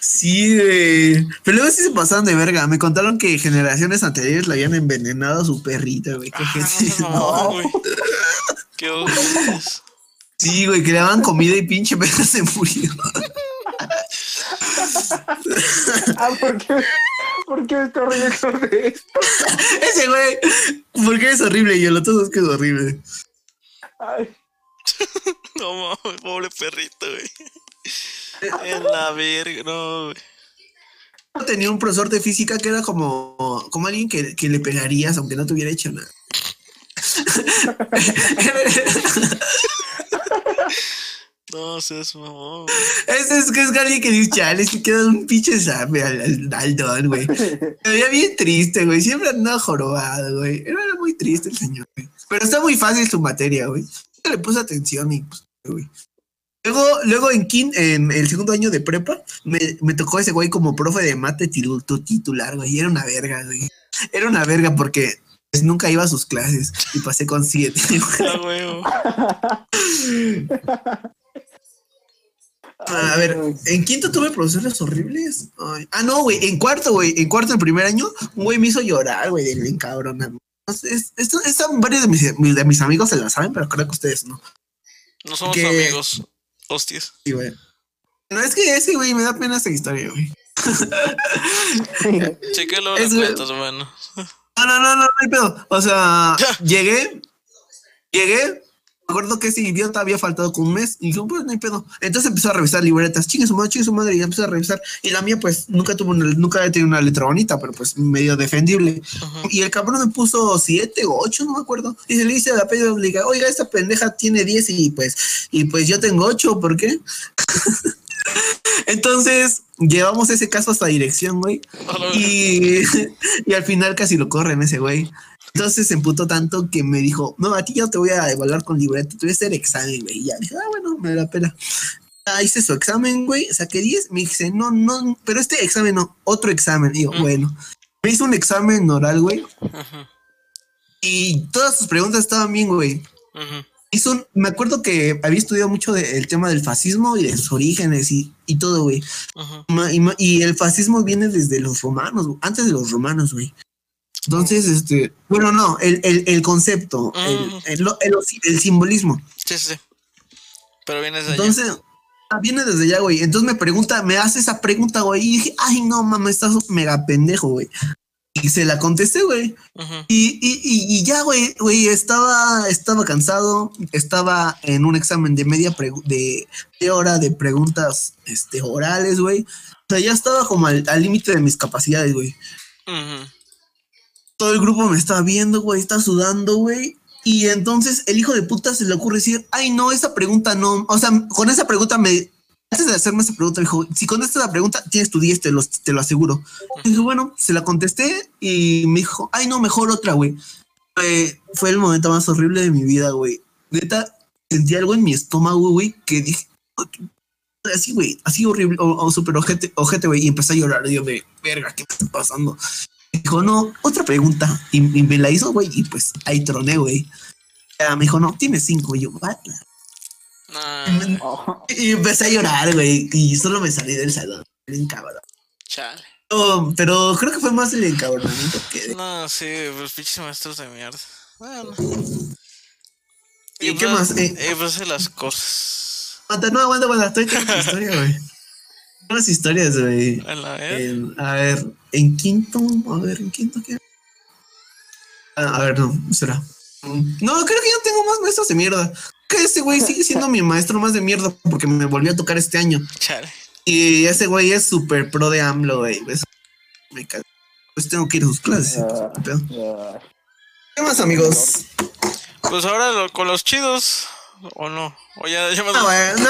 sí, güey. Pero luego sí se pasaron de verga. Me contaron que generaciones anteriores le habían envenenado a su perrita, güey. Qué Ah, no gente- mamón, güey. Qué ojos. Sí, güey, que le daban comida y pinche perra se murió. Ah, ¿por qué? ¿Por qué me corrí de esto? Ese güey, porque es horrible y el otro es que es horrible. Ay, No mames, pobre perrito, güey. En la verga, no, güey. Tenía un profesor de física que era como, como alguien que, que le pegarías aunque no te hubiera hecho nada. No seas mamón. es, es que es alguien que dice, chale, es que queda un pinche sabe al, al, al don, güey. Me veía bien triste, güey. Siempre andaba jorobado, güey. Era muy triste el señor, güey. Pero está muy fácil su materia, güey. Yo le puse atención y, pues, güey. Luego, luego en, quin- en el segundo año de prepa, me, me tocó ese güey como profe de mate titular, güey. Era una verga, güey. Era una verga porque pues, nunca iba a sus clases y pasé con siete. Ah. A ver, en quinto tuve profesores horribles. Ay. Ah, no, güey. En cuarto, güey. En cuarto, el primer año, un güey me hizo llorar, güey, del encabronamiento. Es, esto, esta, varios de mis, de mis amigos se la saben, pero creo que ustedes no. No somos Que- amigos. Hostias. Sí, güey. No es que ese, güey, me da pena esta historia, güey. Chequelo Es, las cuentas, bueno. No, no, no, no, no hay pedo. O sea, llegué, llegué, acuerdo que ese idiota había faltado con un mes y dije, pues no hay pedo. Entonces empezó a revisar libretas, chingue su madre, chingue su madre, y empezó a revisar. Y la mía, pues, nunca tuvo una, nunca había tenido una letra bonita, pero pues medio defendible. Y el cabrón me puso siete o ocho, no me acuerdo. Y se le dice a la pedo, le diga, oiga, esta pendeja tiene diez y pues, y pues yo tengo ocho, ¿por qué? Entonces, llevamos ese caso hasta dirección, güey. Y, y al final casi lo corren ese güey. Entonces se emputó tanto que me dijo, no, a ti ya te voy a evaluar con libreta, te voy a hacer examen, güey. Y ya dije, ah, bueno, me da la pena. Ah, hice su examen, güey, saqué 10. Me dice, no, no, pero este examen no, otro examen. Y yo, Mm. bueno, me hizo un examen oral, güey, y todas sus preguntas estaban bien, güey. Hizo un- me acuerdo que había estudiado mucho del tema del fascismo y de sus orígenes y, y todo, güey. Y, el fascismo viene desde los romanos, antes de los romanos, güey. Entonces, este, bueno, no, el, el, el concepto, el, Mm. el, simbolismo. Sí, sí, sí. Pero vienes de allá. Entonces, ah, viene desde allá, güey. Entonces me pregunta, me hace esa pregunta, güey. Y dije, ay, no, mames, estás mega pendejo, güey. Y se la contesté, güey. Y, y, y, y ya, güey, güey, estaba, estaba cansado, estaba en un examen de media de, de hora de preguntas este, orales, güey. O sea, ya estaba como al límite de mis capacidades, güey. Ujú. Todo el grupo me estaba viendo, güey, está sudando, güey. Y entonces el hijo de puta se le ocurre decir, ay, no, esa pregunta no. O sea, con esa pregunta me. Antes de hacerme esa pregunta, me dijo, si contestas la pregunta, tienes tu 10, te lo, te lo aseguro. Y dije, bueno, se la contesté y me dijo, ay, no, mejor otra, güey. Fue, fue el momento más horrible de mi vida, güey. Neta, sentí algo en mi estómago, güey, que dije, así, güey, así horrible, o, o súper ojete, ojete, güey, y empecé a llorar. Y yo de, verga, ¿qué me está pasando? Dijo, no, otra pregunta. Y, y me la hizo, güey, y pues ahí troné, güey. Me dijo, no, tienes cinco. Y yo, "What?". Nah, Oh, Y empecé a llorar, güey, y solo me salí del salón. Bien cabrón. chale. No, pero creo que fue más el encabronamiento que... No, sí, los pinches maestros de mierda. Bueno. ¿Y qué más? Eh, Eh, pues las cosas. No, aguanta, aguanta, estoy con tu historia, güey. Unas historias, güey. A. En- ver, en quinto, a ver, en quinto, ¿qué? Ah, a ver, no, espera. No, creo que yo tengo más maestros de mierda. Que ese güey sigue siendo mi maestro más de mierda porque me volvió a tocar este año. Chale. Y ese güey es súper pro de AMLO, güey. Pues, me cago. Pues tengo que ir a sus clases. ¿qué más, amigos? Pues ahora lo- con los chidos. ¿O no? O ya, ya más. No,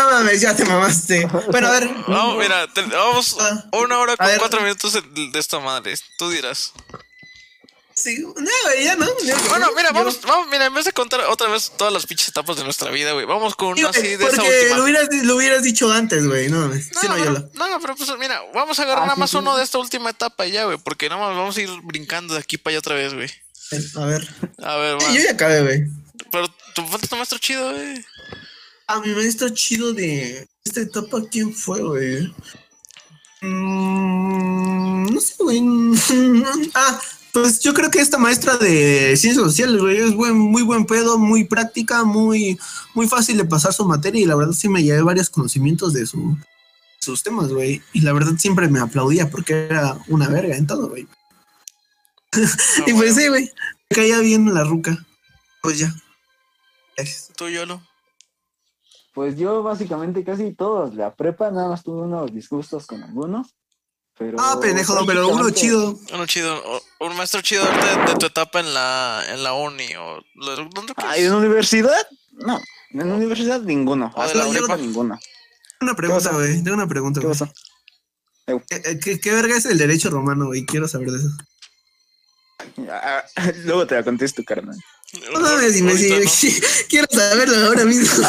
no mames, ya te mamaste. Bueno, a ver. Vamos, mira, te- vamos Ah. una hora A con ver. cuatro minutos de, de esta madre. Tú dirás. Sí, no, güey, ya no. ya, Bueno, mira, yo- vamos, vamos, mira, en vez de contar otra vez todas las pinches etapas de nuestra vida, güey, vamos con Sí, una güey, así de esa porque última. lo hubieras, lo hubieras dicho antes, güey. No, mames. No, sí, no, yo pero, lo. no, pero pues mira, vamos a agarrar Ah, nada sí, más sí. uno de esta última etapa ya, güey, porque nada más vamos a ir brincando de aquí para allá otra vez, güey. A ver. A ver, va. Sí, yo ya acabé, güey. Pero tu falta tu maestro chido, güey. A mi maestro chido de esta etapa, ¿quién fue, güey? Mm, no sé, güey. ah, pues yo creo que esta maestra de ciencias sociales, güey, es buen, muy buen pedo, muy práctica, muy, muy fácil de pasar su materia y la verdad sí me llevé varios conocimientos de su, sus temas, güey. Y la verdad siempre me aplaudía porque era una verga en todo, güey. Ah, y pues bueno. sí, güey, me caía bien la ruca. Pues ya. Gracias. Tú, Yolo. Pues yo básicamente casi todos, la prepa, nada más tuve unos disgustos con algunos. Pero Ah, pendejo, pero uno chido. Uno chido, o- un maestro chido de, de tu etapa en la, en la uni o ¿dónde Ay, ¿en universidad? No, en universidad ninguno. O de Hasta la prepa. ninguno. Una pregunta, güey. Tengo una pregunta, ¿Qué güey. ¿Qué, qué, qué verga es el derecho romano, güey? Quiero saber de eso. Ah, Luego te la contesto, carnal. No mames, dime si no. quiero saberlo ahora mismo.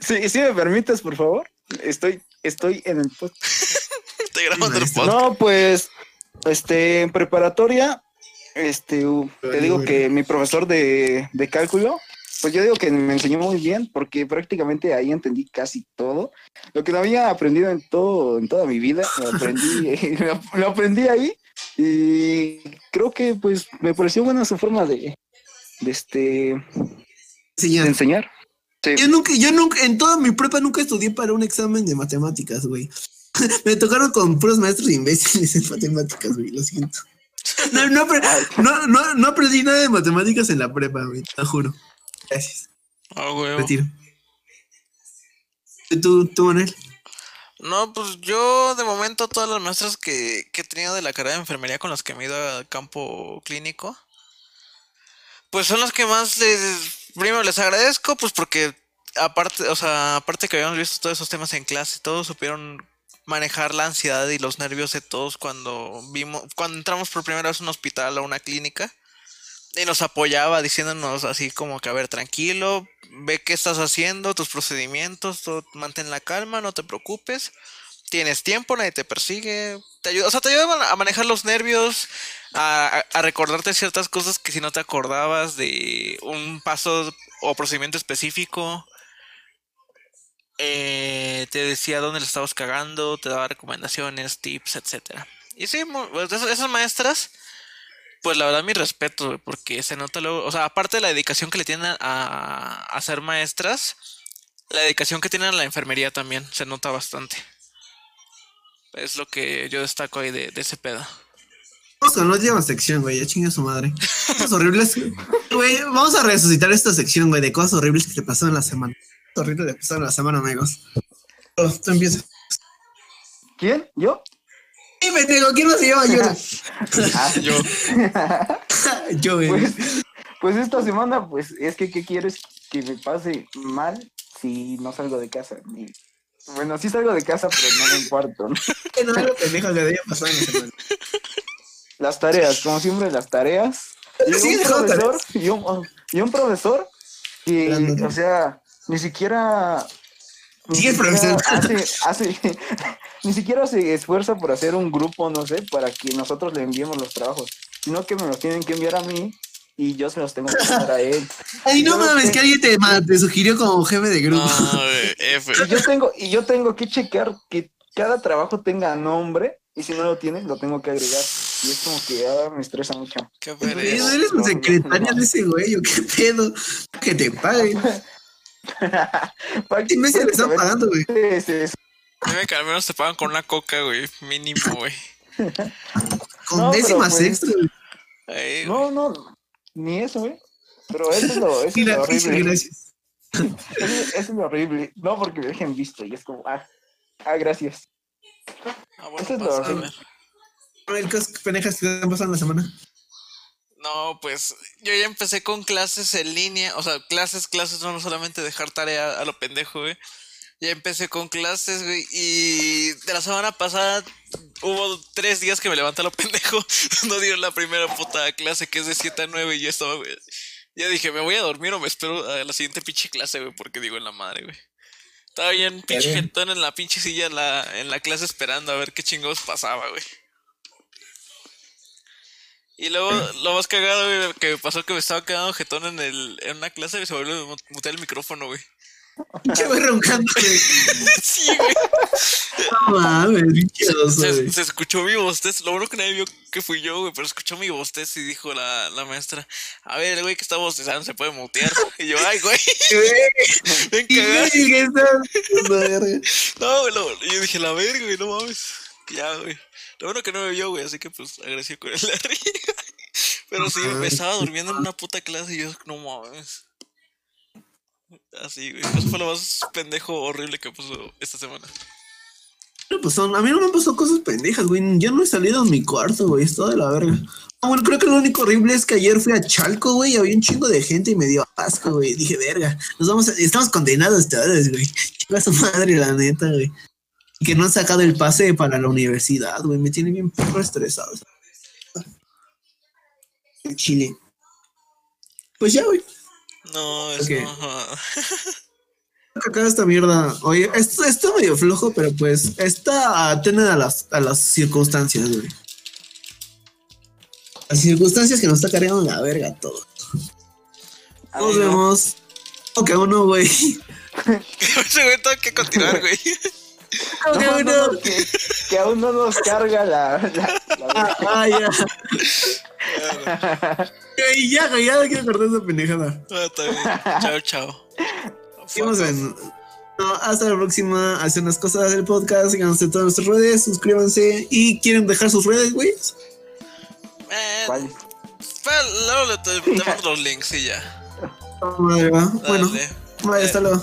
Sí, sí me permites, por favor. Estoy, estoy en el podcast. Estoy grabando el podcast. No, pues, este, en preparatoria, este, te digo que mi profesor de, de cálculo, pues yo digo que me enseñó muy bien, porque prácticamente ahí entendí casi todo. Lo que no había aprendido en todo, en toda mi vida, lo aprendí, lo, lo aprendí ahí, y creo que pues me pareció buena su forma de, de este, Sí, ya. de enseñar. Sí. Yo nunca, yo nunca, en toda mi prepa nunca estudié para un examen de matemáticas, güey. Me tocaron con puros maestros imbéciles en matemáticas, güey, lo siento. No, no, no, no, no aprendí nada de matemáticas en la prepa, güey, te juro. Gracias. Ah, güey. Retiro. ¿Y ¿Tú, tú, Manuel? No, pues yo de momento todas las maestras que, que he tenido de la carrera de enfermería con las que me he ido a campo clínico, pues son las que más les, primero les agradezco, pues porque aparte, o sea, aparte que habíamos visto todos esos temas en clase, todos supieron manejar la ansiedad y los nervios de todos cuando vimos, cuando entramos por primera vez a un hospital o una clínica. Y nos apoyaba diciéndonos así como que, a ver, tranquilo, ve qué estás haciendo, tus procedimientos, mantén la calma, no te preocupes. Tienes tiempo, nadie te persigue. Te ayuda, o sea, te ayuda a manejar los nervios, a, recordarte ciertas cosas que si no te acordabas de un paso o procedimiento específico. Eh, te decía dónde le estabas cagando, te daba recomendaciones, tips, etcétera. Y sí, pues, esas maestras, pues la verdad mi respeto, güey, porque se nota luego, o sea, aparte de la dedicación que le tienen a, a ser maestras, la dedicación que tienen a la enfermería también se nota bastante. Es lo que yo destaco ahí de, de ese pedo. Vamos con la última sección, güey, ya chinga su madre. Cosas horribles. Güey, vamos a resucitar esta sección, güey, de cosas horribles que te pasaron la semana. Horribles que te pasaron la semana, amigos. Oh, tú empiezas. ¿Quién? ¿Yo? Sí, pendejo, ¿quién más se llama yo? Ah, Yo, yo. Pues, pues esta semana, pues es que, ¿qué quieres que me pase mal si no salgo de casa? Ni- Bueno, sí salgo de casa, pero no me importa. ¿no? Que no pendejo que debía pasar en. Las tareas, como siempre, las tareas. Y Sí, un profesor, y un, y un profesor que, o sea, ni siquiera... ni Sigue, siquiera profesor. Hace, hace- ni siquiera se esfuerza por hacer un grupo, no sé, para que nosotros le enviemos los trabajos, sino que me los tienen que enviar a mí y yo se los tengo que enviar a él. Ay, no mames, que alguien te, te sugirió como jefe de grupo. no, güey, F. Y yo tengo, y yo tengo que checar que cada trabajo tenga nombre, y si no lo tiene, lo tengo que agregar. Y es como que ah, me estresa mucho. Qué. ¿Eres un No, no, secretaria no. de ese güey qué pedo? Que te paguen. ¿Qué meses le están pagando, güey? Dime que al menos te pagan con una coca, güey. Mínimo, güey. Con No, décimas pues- extra, güey. Ay. No, no, ni eso, güey. Pero eso es lo, eso es lo horrible. gracias. Eso, eso es lo horrible. No porque me dejen visto y es como, ah, ah gracias. Ah, bueno, eso es lo horrible. A ver, ¿Qué pendejas te han pasado en la semana? No, pues yo ya empecé con clases en línea, o sea, clases, clases, no solamente dejar tarea a lo pendejo, güey. Ya empecé con clases, güey, y de la semana pasada hubo tres días que me levanté a lo pendejo. No dieron la primera puta clase que es de 7 a 9 y yo estaba, güey. Ya dije, me voy a dormir o me espero a la siguiente pinche clase, güey, porque digo en la madre, güey. Estaba bien pinche bien. jetón en la pinche silla en la, en la clase esperando a ver qué chingados pasaba, güey. Y luego, lo más cagado, güey, que me pasó que me estaba quedando jetón en, el, en una clase y se volvió a mu- mutear el micrófono, güey. Pinche güey roncando, güey. Sí, güey. No mames, pinche Se, escuchó mi bostez. Lo bueno que nadie vio que fui yo, güey, pero escuchó mi bostez y dijo la, la maestra: A ver, el güey que está bostezando se puede mutear. Y yo, ay, güey, ven cagado. No, güey, lo- y yo dije, la verga, güey, no mames. Ya, güey. Lo bueno que no me vio, güey, así que pues agradecido con el Larry. Pero sí, me estaba durmiendo en una puta clase y yo, no mames. Así, güey. Eso fue lo más pendejo horrible que pasó esta semana. No, pues son, a mí no me han pasado cosas pendejas, güey. Yo no he salido de mi cuarto, güey. Es todo de la verga. Ah, bueno, creo que lo único horrible es que ayer fui a Chalco, güey, y había un chingo de gente y me dio asco, güey. Dije, verga, nos vamos a- estamos condenados todos, güey. Chinga su madre, la neta, güey. Y que no han sacado el pase para la universidad, güey. Me tiene bien perro estresado. El Chile. Pues ya, güey. No, es Ok. no. Acá esta mierda. Oye, esto está medio flojo, pero pues está atende a las, a las circunstancias, güey. Las circunstancias que nos está cargando la verga todo. Ay, Nos no. vemos. Ok, uno, güey. Ese güey tengo que continuar, güey. No, no, uno. no, que, que aún no nos carga la. la- la- Ah, ya. Ey, ya, ya no quiero cortar esa pendejada. Ah, está bien. Chao, chao. Seguimos en. No, hasta la próxima. Hacen las cosas del podcast. Síganos en todas nuestras redes. Suscríbanse. Y quieren dejar sus redes, güey. Man, ¿Cuál? luego le te, te mando los links y ya. Madre, va. Bueno, vaya, hasta luego.